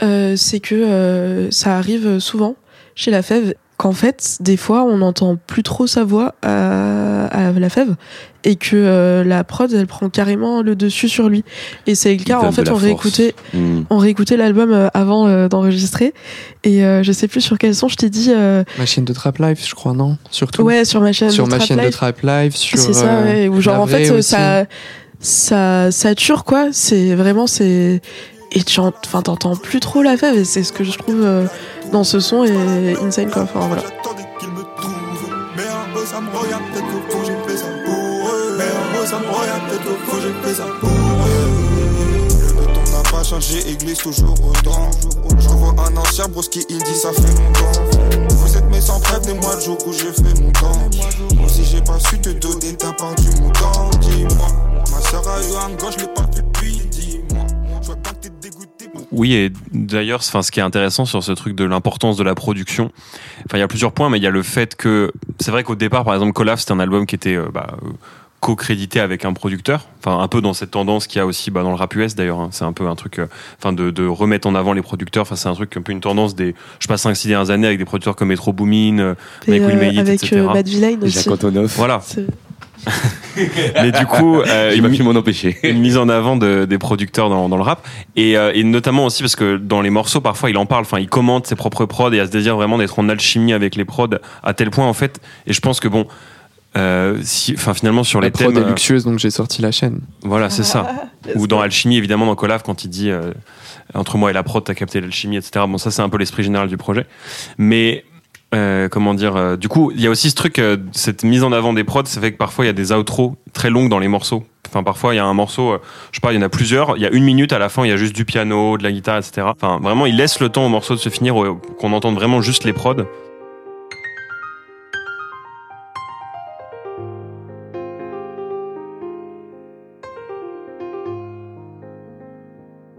C'est que ça arrive souvent chez la fève qu'en fait, des fois, on n'entend plus trop sa voix à, à la fève et que euh, la prod, elle prend carrément le dessus sur lui. Et c'est le cas, en de fait, on réécoutait, Mm. on réécoutait l'album euh, avant euh, d'enregistrer et euh, je sais plus sur quel son je t'ai dit. euh, Ma chaîne de Trap Live, je crois, non? Surtout. ouais, sur ma chaîne. sur de ma Trap chaîne de Life. Trap Live, sur. C'est ça, ouais. Ou genre, en fait, aussi. ça, ça sature, quoi. C'est vraiment, c'est. Et tu en- t'entends plus trop la fève, et c'est ce que je trouve euh, dans ce son et Insane, quoi. Enfin, voilà. J'ai fait j'ai fait pas changé, église toujours autant. Je revois un ancien broski, il dit ça fait longtemps. Vous êtes mes sans prévenez-moi le jour où je fais mon temps. Moi si j'ai pas su te donner ta part du montant, dis-moi. Ma soeur a eu un gauche, je l'ai pas Oui, et d'ailleurs, enfin, ce qui est intéressant sur ce truc de l'importance de la production, enfin, il y a plusieurs points, mais il y a le fait que c'est vrai qu'au départ, par exemple, Colaf, c'était un album qui était euh, bah, co-crédité avec un producteur, enfin, un peu dans cette tendance qu'il y a aussi bah, dans le rap US d'ailleurs. hein. c'est un peu un truc, euh, enfin, de, de remettre en avant les producteurs. Enfin, c'est un truc un peu une tendance des, je sais pas, 5-6 dernières années avec des producteurs comme Metro Boomin, euh, Mike Will euh, Made It, avec etc. euh, Villain aussi. Jacques Antonoff. Voilà. Mais du coup, euh, J'ai pas pu m'en empêcher. une mise en avant de- des producteurs dans, dans le rap et, euh, et notamment aussi parce que dans les morceaux parfois il en parle, enfin il commente ses propres prods et a ce désir vraiment d'être en alchimie avec les prods à tel point en fait. Et je pense que bon. Euh, si, finalement sur La les prod thèmes, est euh, luxueuse, donc j'ai sorti la chaîne. voilà c'est ça. Ou dans Alchimie, évidemment, dans Colaf, quand il dit euh, entre moi et la prod, t'as capté l'alchimie, etc. Bon, ça, c'est un peu l'esprit général du projet. Mais, euh, comment dire, euh, du coup, il y a aussi ce truc, euh, cette mise en avant des prods, ça fait que parfois, il y a des outros très longues dans les morceaux. Enfin, parfois, il y a un morceau, je sais pas, il y en a plusieurs, il y a une minute à la fin, il y a juste du piano, de la guitare, etc. Enfin, vraiment, il laisse le temps au morceau de se finir, qu'on entende vraiment juste les prods.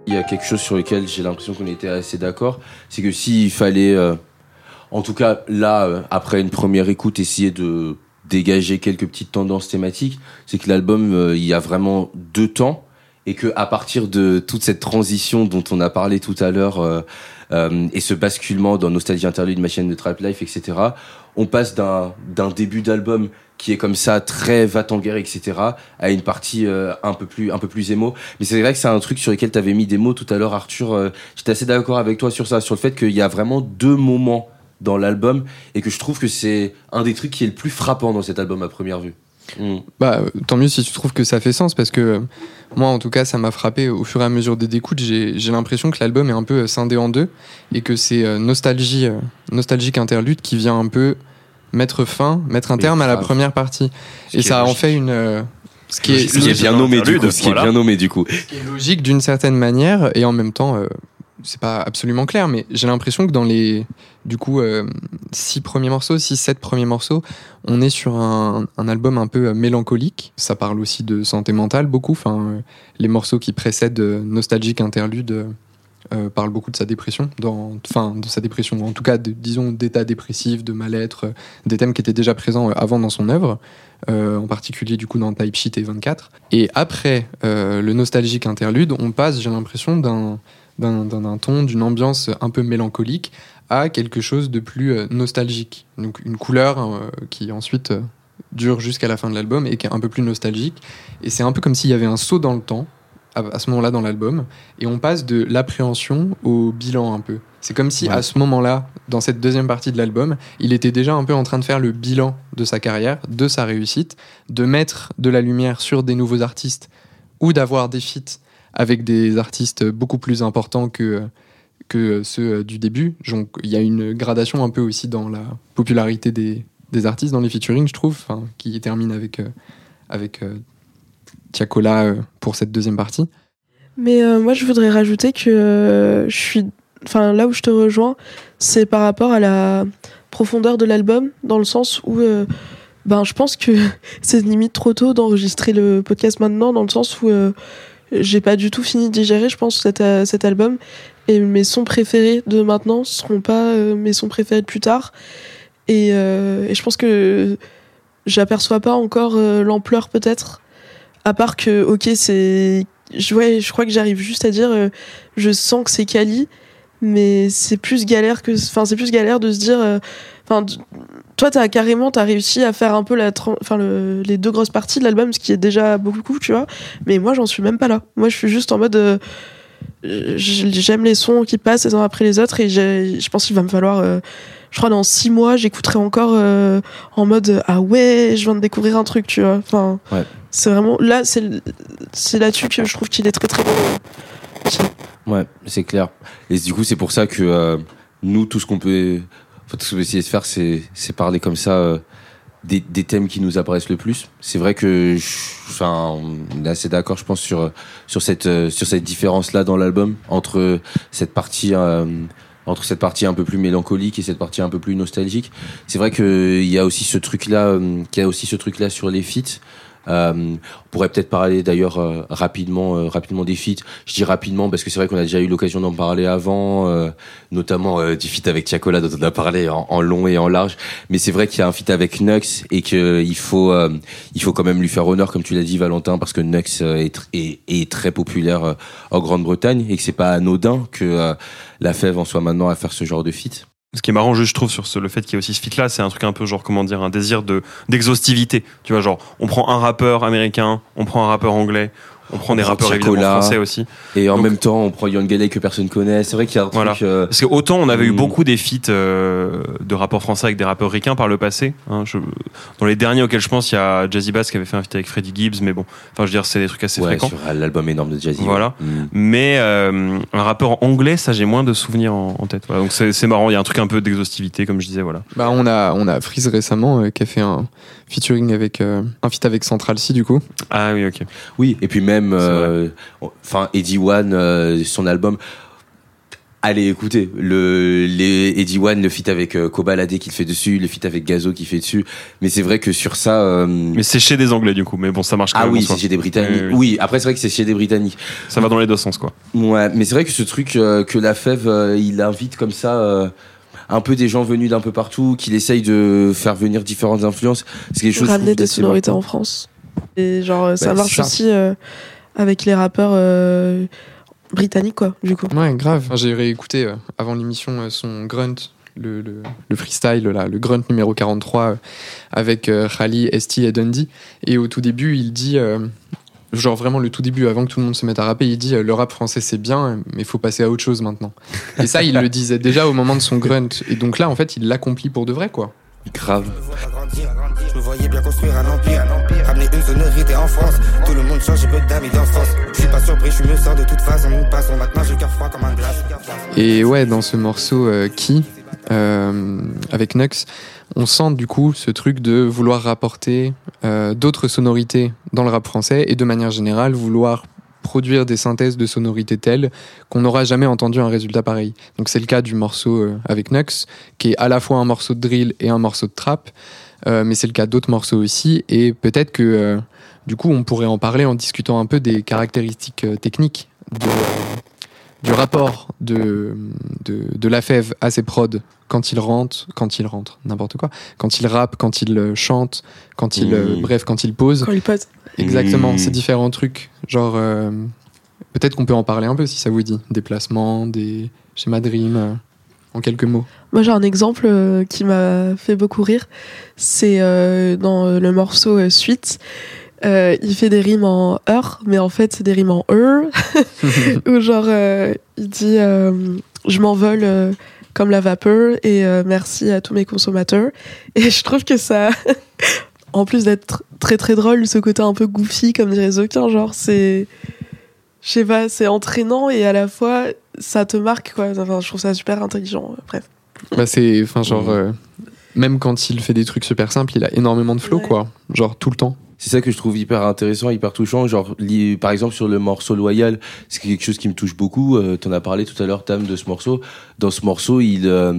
Il y a quelque chose sur lequel j'ai l'impression qu'on était assez d'accord, c'est que s'il fallait, en tout cas là, euh, après une première écoute, essayer de dégager quelques petites tendances thématiques, c'est que l'album, euh, il y a vraiment deux temps, et que à partir de toute cette transition dont on a parlé tout à l'heure, euh, euh, et ce basculement dans Nostalgie Interlude, Ma chaîne de Trap Life, etc., on passe d'un début d'album qui est comme ça très va en guerre etc à une partie euh, un peu plus un peu plus émo mais c'est vrai que c'est un truc sur lequel tu avais mis des mots tout à l'heure Arthur euh, j'étais assez d'accord avec toi sur ça sur le fait qu'il y a vraiment deux moments dans l'album et que je trouve que c'est un des trucs qui est le plus frappant dans cet album à première vue Mm. Bah, tant mieux si tu trouves que ça fait sens, parce que euh, moi, en tout cas, ça m'a frappé au fur et à mesure des écoutes. J'ai j'ai l'impression que l'album est un peu euh, scindé en deux et que c'est euh, nostalgie, euh, nostalgique interlude qui vient un peu mettre fin, mettre un Mais terme à la première partie. Ce et ça en fait une. ce qui est, ce qui est logique. bien nommé du coup ce qui est bien nommé du coup qui est logique d'une certaine manière et en même temps euh, c'est pas absolument clair mais j'ai l'impression que dans les du coup euh, six premiers morceaux six sept premiers morceaux on est sur un, un album un peu euh, mélancolique ça parle aussi de santé mentale beaucoup enfin euh, les morceaux qui précèdent euh, nostalgique interlude parlent beaucoup de sa dépression dans enfin de sa dépression en tout cas disons d'état dépressif de mal-être des thèmes qui étaient déjà présents avant dans son œuvre en particulier du coup dans Type Sheet et 24. Et après le nostalgique interlude, on passe, j'ai l'impression, d'un d'un- ton, d'une ambiance un peu mélancolique à quelque chose de plus euh, nostalgique. Donc une couleur euh, qui ensuite euh, dure jusqu'à la fin de l'album et qui est un peu plus nostalgique. Et c'est un peu comme s'il y avait un saut dans le temps à, à ce moment-là dans l'album et on passe de l'appréhension au bilan un peu. C'est comme si Ouais. à ce moment-là, dans cette deuxième partie de l'album, il était déjà un peu en train de faire le bilan de sa carrière, de sa réussite, de mettre de la lumière sur des nouveaux artistes ou d'avoir des feats avec des artistes beaucoup plus importants que, ceux du début. Il y a une gradation un peu aussi dans la popularité des, artistes dans les featuring, je trouve, qui termine avec, euh, euh, Tiakola euh, pour cette deuxième partie. Mais moi, je voudrais rajouter que je suis. Enfin, là où je te rejoins, c'est par rapport à la profondeur de l'album, dans le sens où. ben, je pense que c'est limite trop tôt d'enregistrer le podcast maintenant, dans le sens où j'ai pas du tout fini de digérer, je pense, cet, euh, cet album. Et mes sons préférés de maintenant seront pas euh, mes sons préférés de plus tard. Et, euh, et je pense que j'aperçois pas encore l'ampleur, peut-être. À part que, ok, c'est ouais, je crois que j'arrive juste à dire, je sens que c'est quali, mais c'est plus galère que, enfin, c'est plus galère de se dire, enfin, toi, t'as carrément, t'as réussi à faire un peu la, tran- enfin, le- les deux grosses parties de l'album, ce qui est déjà beaucoup, tu vois. Mais moi, j'en suis même pas là. Moi, je suis juste en mode, euh, j'aime les sons qui passent les uns après les autres, et je pense qu'il va me falloir. euh, je crois dans six mois, j'écouterai encore euh, en mode ah ouais, je viens de découvrir un truc, tu vois. Enfin, Ouais. c'est vraiment là, c'est c'est là-dessus que je trouve qu'il est très très bon. Ouais, c'est clair. Et du coup, c'est pour ça que nous, tout ce qu'on peut, tout ce qu'on peut essayer de faire, c'est, parler comme ça euh, des, des thèmes qui nous apparaissent le plus. C'est vrai que, enfin, on est assez d'accord, je pense, sur sur cette euh, sur cette différence là dans l'album entre cette partie. euh, entre cette partie un peu plus mélancolique et cette partie un peu plus nostalgique, c'est vrai que il y a aussi ce truc là, qu'il y a aussi ce truc là sur les feats. Euh, on pourrait peut-être parler d'ailleurs euh, rapidement, euh, rapidement des feats. Je dis rapidement parce que c'est vrai qu'on a déjà eu l'occasion d'en parler avant, notamment euh, du feat avec Tiakola dont on a parlé en, long et en large. Mais c'est vrai qu'il y a un feat avec Nux et que il faut, il faut quand même lui faire honneur, comme tu l'as dit Valentin, parce que Nux est, est, est très populaire en Grande-Bretagne et que c'est pas anodin que la Fève en soit maintenant à faire ce genre de feat. Ce qui est marrant, je trouve, sur ce- le fait qu'il y ait aussi ce feat-là, c'est un truc un peu genre, comment dire, un désir de d'exhaustivité. Tu vois, genre, on prend un rappeur américain, on prend un rappeur anglais, on prend des rappeurs évidemment français aussi. Et en Donc- même temps, on prend Young Galley que personne connaît. C'est vrai qu'il y a un Voilà. truc. euh, Parce que autant on avait eu Mm. beaucoup des feats euh, de rappeurs français avec des rappeurs ricains par le passé. hein, je- dans les derniers auxquels je pense, il y a Jazzy Bass qui avait fait un feat avec Freddie Gibbs, mais bon, enfin, je veux dire, c'est des trucs assez ouais, fréquents. sur l'album énorme de Jazzy. Voilà. ouais. Mm. Mais euh, un rappeur anglais, ça j'ai moins de souvenirs en, en tête. Voilà. Donc c'est c'est marrant, il y a un truc un peu d'exhaustivité, comme je disais, voilà. Bah, on a, on a Freeze récemment euh, qui a fait un featuring avec, euh, un feat avec Central C du coup. Ah oui, ok. Oui, et puis même, euh, enfin, Eddie One, euh, son album. Allez, écoutez, le, les Eddie One, le feat avec euh, Kobalade qu'il fait dessus, le feat avec Gazo qui fait dessus. Mais c'est vrai que sur ça. euh, Mais c'est chez des anglais du coup, mais bon, ça marche quand ah même. en oui, c'est chez des Britanniques. Oui, Oui, oui. après c'est vrai que c'est chez des Britanniques. Ça va dans les deux sens, quoi. Ouais, mais c'est vrai que ce truc euh, que la Fève, euh, il invite comme ça euh, un peu des gens venus d'un peu partout, qu'il essaye de faire venir différentes influences. C'est quelque chose. je ramener des sonorités en France. Et genre, ça Bah, marche ça. aussi euh, avec les rappeurs euh, britanniques, quoi, du coup. Ouais, grave. Enfin, J'ai réécouté euh, avant l'émission euh, son grunt, le, le, le freestyle, là, le grunt numéro 43 euh, avec euh, Khali, Esti et Dundee. Et au tout début, il dit, euh, genre vraiment le tout début, avant que tout le monde se mette à rapper, il dit euh, le rap français c'est bien, mais il faut passer à autre chose maintenant. Et ça, il le disait déjà au moment de son grunt. Et donc là, en fait, il l'accomplit pour de vrai, quoi. Grave. Je me voyais bien construire un empire, ramener une sonorité en France. Tout le monde change, j'ai peu d'amis d'enfance. Je suis pas surpris, je mieux sort de toute façon. Nous passons maintenant, j'ai le cœur froid comme un glace. Et ouais, dans ce morceau euh, Qui, euh, avec Nux, on sent du coup ce truc de vouloir rapporter euh, d'autres sonorités dans le rap français et de manière générale vouloir produire des synthèses de sonorités telles qu'on n'aura jamais entendu un résultat pareil. Donc c'est le cas du morceau euh, avec Nux, qui est à la fois un morceau de drill et un morceau de trap, euh, mais c'est le cas d'autres morceaux aussi, et peut-être que euh, du coup on pourrait en parler en discutant un peu des caractéristiques techniques du rapport de, de, de la fève à ses prods quand il rentre, quand il rentre, n'importe quoi, quand il rappe, quand il euh, chante, quand il, euh, bref, quand il pose. Quand il pose. Exactement, Mmh. ces différents trucs. Genre, euh, peut-être qu'on peut en parler un peu si ça vous dit. Des placements, des schémas de rime, euh, en quelques mots. Moi, j'ai un exemple euh, qui m'a fait beaucoup rire. C'est euh, dans le morceau euh, Suite. Euh, il fait des rimes en heure, mais en fait, c'est des rimes en heure. Ou genre, euh, il dit euh, Je m'envole euh, comme la vapeur et euh, merci à tous mes consommateurs. Et je trouve que ça, en plus d'être très très drôle, ce côté un peu goofy, comme dirait Zokin, genre, c'est. Je sais pas, c'est entraînant et à la fois, ça te marque, quoi. Enfin, je trouve ça super intelligent. Bref. bah, c'est, enfin, genre, euh, même quand il fait des trucs super simples, il a énormément de flow, Ouais. quoi. Genre, tout le temps. C'est ça que je trouve hyper intéressant, hyper touchant. Genre, par exemple, sur le morceau Loyal, c'est quelque chose qui me touche beaucoup. Euh, T'en as parlé tout à l'heure, Tam, de ce morceau. Dans ce morceau, il, euh,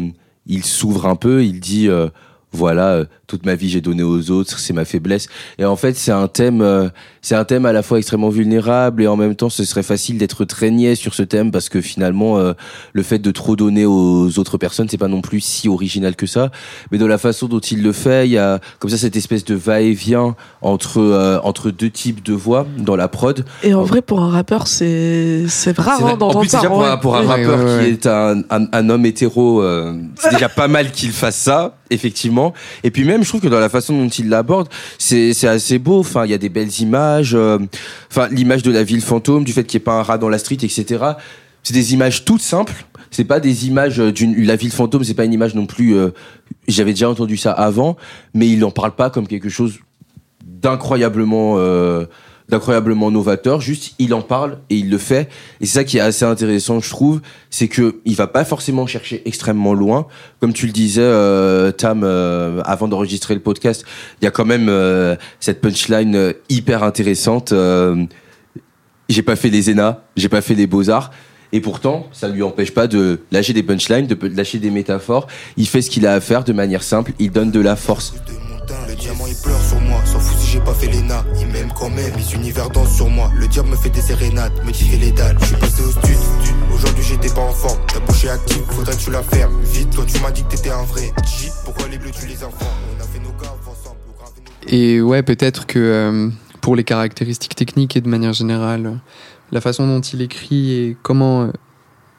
il s'ouvre un peu, il dit, euh, voilà, euh, toute ma vie j'ai donné aux autres, c'est ma faiblesse. Et en fait, c'est un thème, euh, c'est un thème à la fois extrêmement vulnérable et en même temps, ce serait facile d'être très niais sur ce thème parce que finalement, euh, le fait de trop donner aux autres personnes, c'est pas non plus si original que ça. Mais de la façon dont il le fait, il y a comme ça cette espèce de va-et-vient entre euh, entre deux types de voix dans la prod. Et en vrai, pour un rappeur, c'est c'est rare hein, d'entendre plus, ça. déjà pour, ouais. un, pour un rappeur ouais, ouais. qui est un, un, un homme hétéro, euh, c'est déjà pas mal qu'il fasse ça, effectivement. Et puis même, je trouve que dans la façon dont il l'aborde, c'est c'est assez beau. Enfin, il y a des belles images. euh, Enfin, l'image de la ville fantôme, du fait qu'il n'y ait pas un rat dans la street, etc. C'est des images toutes simples. C'est pas des images d'une la ville fantôme. C'est pas une image non plus. euh, J'avais déjà entendu ça avant, mais il n'en parle pas comme quelque chose d'incroyablement euh, d'incroyablement novateur juste il en parle et il le fait et c'est ça qui est assez intéressant je trouve c'est que il va pas forcément chercher extrêmement loin comme tu le disais euh, Tam euh, avant d'enregistrer le podcast il y a quand même euh, cette punchline hyper intéressante j'ai pas fait les ENA j'ai pas fait les beaux-arts et pourtant, ça lui empêche pas de lâcher des punchlines, de lâcher des métaphores. Il fait ce qu'il a à faire de manière simple. Il donne de la force. Le diamant il pleure sur moi, s'en j'ai pas fait l'ENA Il m'aime quand même, les univers dansent sur moi Le diable me fait des sérénades, me dit les dalles. Je suis passé au stud, aujourd'hui j'étais pas en forme. Ta bouche est active, faudrait que tu la fermes. Vite, toi tu m'as dit que t'étais un vrai G, pourquoi les bleus tu les informes? On a fait nos gaves ensemble, Et ouais, peut-être que euh, pour les caractéristiques techniques et de manière générale, euh, la façon dont il écrit et comment euh,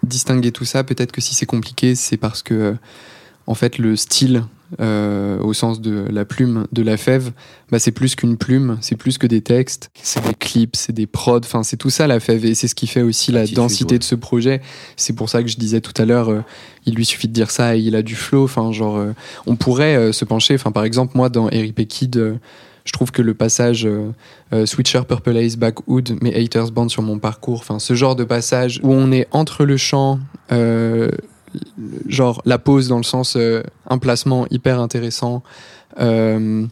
distinguer tout ça, peut-être que si c'est compliqué, c'est parce que euh, en fait, le style, euh, au sens de la plume de la fève, bah, c'est plus qu'une plume, c'est plus que des textes, c'est des clips, c'est des prods, enfin c'est tout ça la fève et c'est ce qui fait aussi la densité ouais. de ce projet. C'est pour ça que je disais tout à l'heure, euh, il lui suffit de dire ça et il a du flow. Enfin genre, euh, on pourrait se pencher. Enfin par exemple moi dans Eric Kid, je trouve que le passage Switcher Purple Haze Backwood, mes haters band sur mon parcours, enfin ce genre de passage où on est entre le chant, genre la pause dans le sens euh, un placement hyper intéressant, euh,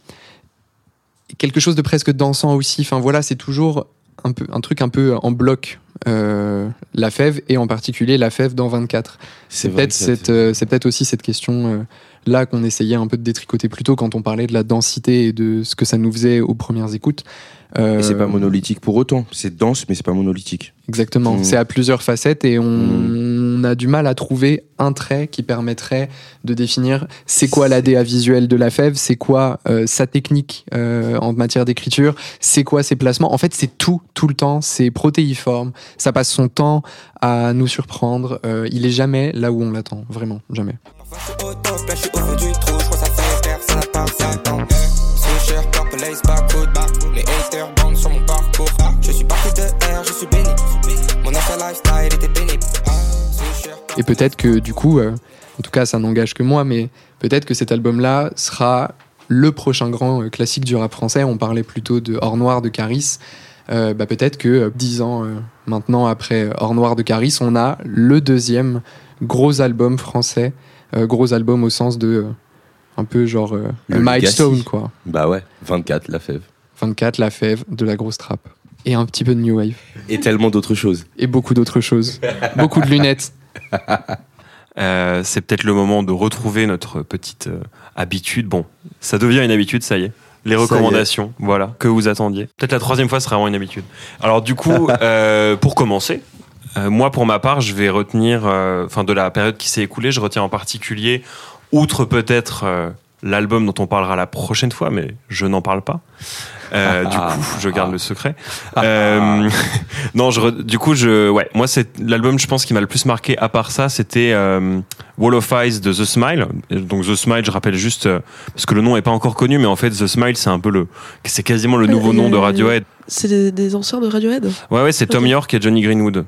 quelque chose de presque dansant aussi. Enfin voilà, c'est toujours un peu un truc un peu en bloc. euh, la fève et en particulier la fève dans 24. C'est peut-être 24, cette, c'est peut-être aussi cette question là qu'on essayait un peu de détricoter plus tôt quand on parlait de la densité et de ce que ça nous faisait aux premières écoutes. Euh, Et c'est pas monolithique pour autant. C'est dense, mais c'est pas monolithique. Exactement. Mm. C'est à plusieurs facettes et on, Mm. on a du mal à trouver un trait qui permettrait de définir c'est quoi l'ADA visuel de la fève, c'est quoi euh, sa technique euh, en matière d'écriture, c'est quoi ses placements. En fait, c'est tout, tout le temps. C'est protéiforme. Ça passe son temps à nous surprendre. Euh, il est jamais là où on l'attend. Vraiment, jamais. Parfois je suis au top, là je suis au feu du trou, je crois que ça fait faire, ça n'a pas 5 ans. Swisher, Purple Haze, Backwood, les haters bandent sur mon parcours. Je suis parti de R, je suis béni. Mon ancien lifestyle était pénible. Swisher, Et peut-être que du coup, euh, en tout cas, ça n'engage que moi, mais peut-être que cet album-là sera le prochain grand euh, classique du rap français. On parlait plutôt de Or Noir de Caris. Euh, bah, peut-être que dix ans maintenant après Or Noir de Caris, on a le deuxième gros album français, gros album au sens de euh, un peu genre euh, Le milestone legacy. quoi. Bah ouais, 24, la fève. 24, la fève, de la grosse trappe et un petit peu de new wave Et tellement d'autres choses. et beaucoup d'autres choses, beaucoup de lunettes. Euh, c'est peut-être le moment de retrouver notre petite euh, habitude. Bon, ça devient une habitude, ça y est. Les est. recommandations, voilà, que vous attendiez. Peut-être la troisième fois sera vraiment une habitude. Alors du coup, euh, pour commencer, euh, moi pour ma part, je vais retenir, euh, enfin de la période qui s'est écoulée, je retiens en particulier, outre peut-être euh, l'album dont on parlera la prochaine fois, mais je n'en parle pas. Euh, du coup, je garde le secret. Euh, non, je re- du coup, je, ouais, moi, c'est l'album, je pense, qui m'a le plus marqué. À part ça, c'était euh, Wall of Eyes de The Smile. Donc The Smile, je rappelle juste euh, parce que le nom est pas encore connu, mais en fait, The Smile, c'est un peu le, c'est quasiment le nouveau Euh, nom de euh, Radiohead. C'est des, des anciens de Radiohead Ouais, ouais, c'est Tom. York et Johnny Greenwood.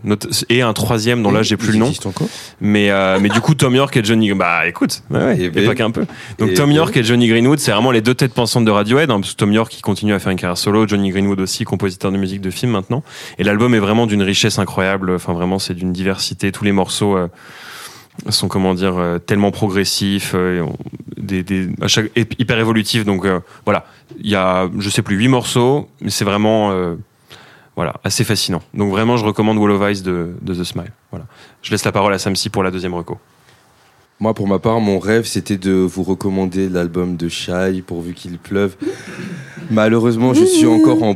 Et un troisième dont là, j'ai plus le nom. existe encore Mais, euh, mais du coup, Tom York et Johnny, bah écoute, ouais, ouais, et pas qu'un peu. Donc Tom. York et Johnny Greenwood, c'est vraiment les deux têtes pensantes de Radiohead, hein, parce que Tom York qui continue à faire une carrière solo, Johnny Greenwood aussi, compositeur de musique de film maintenant. Et l'album est vraiment d'une richesse incroyable. Enfin, vraiment, c'est d'une diversité. Tous les morceaux euh, sont, comment dire, euh, tellement progressifs, euh, des, hyper évolutifs. Donc euh, voilà, il y a, je sais plus, huit morceaux, mais c'est vraiment. voilà, assez fascinant. Donc vraiment, je recommande Wall of Ice de, de The Smile. Voilà. Je laisse la parole à Samsi pour la deuxième reco. Moi, pour ma part, mon rêve, c'était de vous recommander l'album de Shai, pourvu qu'il pleuve. Malheureusement, je suis encore en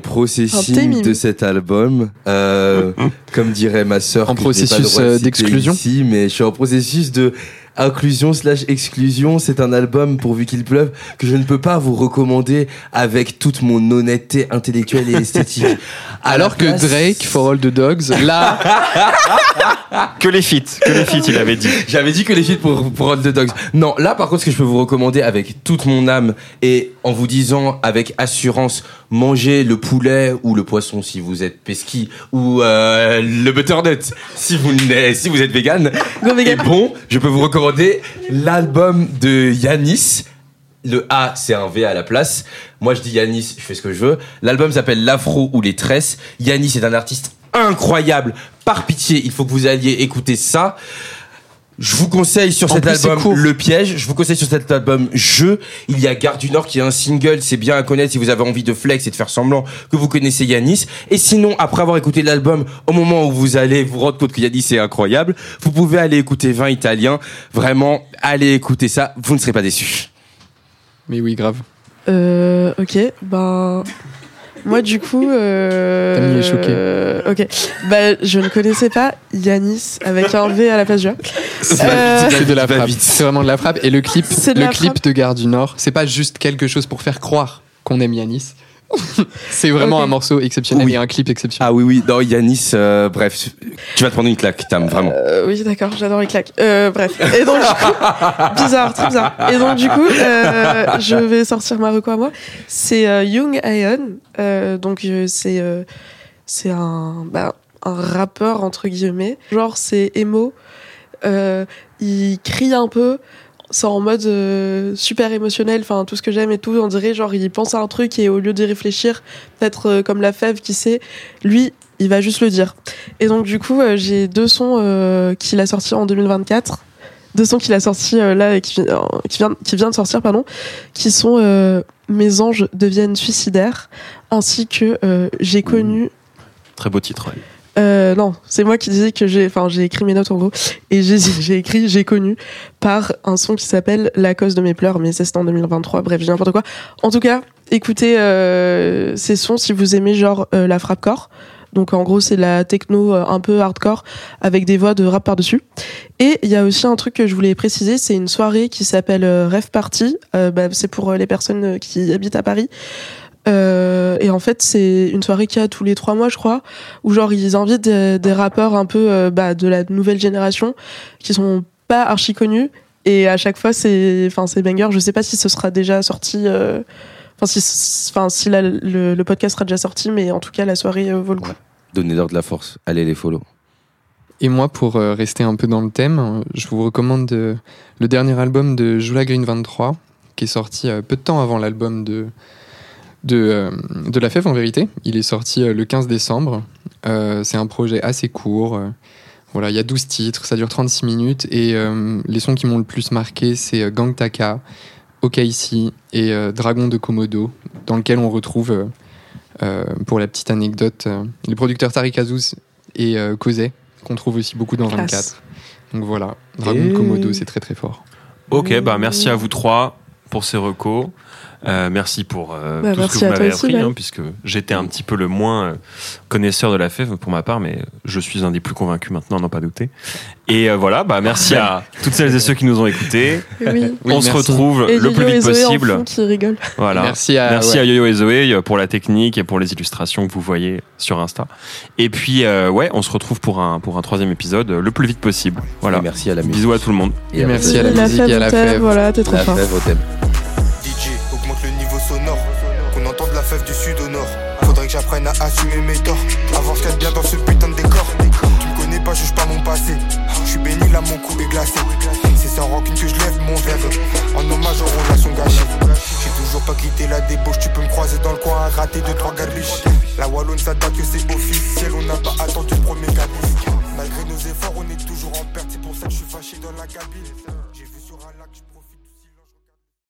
timing. de cet album. Euh, comme dirait ma sœur, En processus, de euh, d'exclusion ici, mais je suis en processus de inclusion slash exclusion. C'est un album, pourvu qu'il pleuve, que je ne peux pas vous recommander avec toute mon honnêteté intellectuelle et esthétique. Alors que place- Drake, For All the Dogs, là, Que les feats, que les feats, il avait dit. J'avais dit que les feats pour, pour All the Dogs. Non, là par contre, ce que je peux vous recommander avec toute mon âme et en vous disant avec assurance, mangez le poulet ou le poisson si vous êtes pesky ou euh, le butternut si vous, si vous êtes vegan. Et bon, je peux vous recommander l'album de Yanis. Le A, c'est un V à la place. Moi, je dis Yanis, je fais ce que je veux. L'album s'appelle L'Afro ou les Tresses. Yanis est un artiste incroyable. Par pitié, il faut que vous alliez écouter ça. Je vous conseille sur En cet plus, album. Le Piège. Je vous conseille sur cet album Je. Il y a Gare du Nord qui est un single. C'est bien à connaître si vous avez envie de flex et de faire semblant que vous connaissez Yanis. Et sinon, après avoir écouté l'album, au moment où vous allez vous rendre compte que Yanis est incroyable, vous pouvez aller écouter 20 Italiens. Vraiment, allez écouter ça. Vous ne serez pas déçus. mais oui, grave. Euh, ok, ben. Moi, du coup. Euh, Tammy est choquée. euh, ok. Bah, je ne connaissais pas Yanis avec un V à la place du A. Euh, C'est de la frappe. C'est vraiment de la frappe. Et le clip, le clip frappe. de Gare du Nord, c'est pas juste quelque chose pour faire croire qu'on aime Yanis. C'est vraiment un morceau exceptionnel Oui. et un clip exceptionnel. Ah oui, oui, non, Yanis, euh, bref, tu vas te prendre une claque, Tam, vraiment. Euh, oui, d'accord, j'adore les claques. Euh, bref. Et donc, du coup, bizarre, très bizarre. Et donc, du coup, euh, je vais sortir ma reco à moi. C'est euh, Young Ion. Euh, donc, euh, c'est euh, c'est un, bah, un rappeur, entre guillemets. Genre, c'est emo. Euh, il crie un peu. C'est en mode euh, super émotionnel, enfin tout ce que j'aime et tout. On dirait genre il pense à un truc et au lieu d'y réfléchir, peut-être euh, comme la fève qui sait, lui il va juste le dire. Et donc du coup euh, j'ai deux sons qu'il a sortis en 2024, deux sons qu'il a sortis là et qui, qui vient qui vient de sortir pardon, qui sont Mes anges deviennent suicidaires, ainsi que J'ai connu Très beau titre. ouais. Euh, non, c'est moi qui disais que j'ai, enfin, j'ai écrit mes notes en gros, et j'ai, écrit, j'ai connu par un son qui s'appelle La cause de mes pleurs, mais ça c'était en 2023. Bref, j'ai n'importe quoi. En tout cas, écoutez euh, ces sons si vous aimez genre euh, la frappe-core. Donc en gros, c'est la techno euh, un peu hardcore avec des voix de rap par-dessus. Et il y a aussi un truc que je voulais préciser, c'est une soirée qui s'appelle euh, Rêve Party. Euh, bah, c'est pour euh, les personnes qui habitent à Paris. Euh, et en fait, c'est une soirée qu'il y a tous les trois mois, je crois, où genre ils invitent des, des rappeurs un peu euh, bah, de la nouvelle génération qui sont pas archi connus. Et à chaque fois, c'est, enfin, c'est banger. Je sais pas si ce sera déjà sorti. euh, Enfin, si, enfin, si la- le, le podcast sera déjà sorti, mais en tout cas, la soirée euh, vaut le coup. Donnez-leur de la force. Allez les follow. Et moi, pour euh, rester un peu dans le thème, je vous recommande euh, le dernier album de Jula Green 23, qui est sorti euh, peu de temps avant l'album de, de, euh, de La Fève, en vérité. Il est sorti euh, le 15 décembre. Euh, c'est un projet assez court. euh, voilà, il y a 12 titres, ça dure 36 minutes. Et euh, les sons qui m'ont le plus marqué, c'est euh, Gang Taka, OKC et euh, Dragon de Komodo, dans lequel on retrouve, euh, euh, pour la petite anecdote, euh, les producteurs Tariq Azouz et euh, Kozé, qu'on trouve aussi beaucoup dans Classe. 24. Donc voilà, Dragon Et- de Komodo, c'est très très fort. Ok, bah merci à vous trois pour ces recos. Euh, merci pour euh, Bah, tout ce que vous m'avez appris, hein, puisque j'étais un petit peu le moins euh, connaisseur de la fève pour ma part, mais je suis un des plus convaincus maintenant, n'en pas douter. Et euh, voilà, bah merci à toutes celles et ceux qui nous ont écoutés. Oui. Oui, On se merci. retrouve Et le plus et vite Zoé en possible. fond qui rigole. Voilà. Merci à, Merci ouais. à Yo-Yo et Zoé euh, pour la technique et pour les illustrations que vous voyez sur Insta. Et puis, euh, ouais, on se retrouve pour un, pour un troisième épisode le plus vite possible. Voilà. Et merci à la musique. Bisous à tout le monde. Et Merci à la la musique fève et à la au thème, fève. voilà, t'es trop la fort. Du sud au nord. Faudrait que j'apprenne à assumer mes torts. À voir ce qu'il y a bien dans ce putain de décor. Tu me connais pas, juge pas mon passé. Je suis béni, là mon cou est glacé. C'est sans rancune que je lève mon verre. En hommage aux relations gâchées. J'ai toujours pas quitté la débauche. Tu peux me croiser dans le coin à rater deux trois garbiches. La Wallonne, ça date que c'est officiel. On n'a pas attendu le premier cabis. Malgré nos efforts, on est toujours en perte. C'est pour ça que je suis fâché dans la cabine.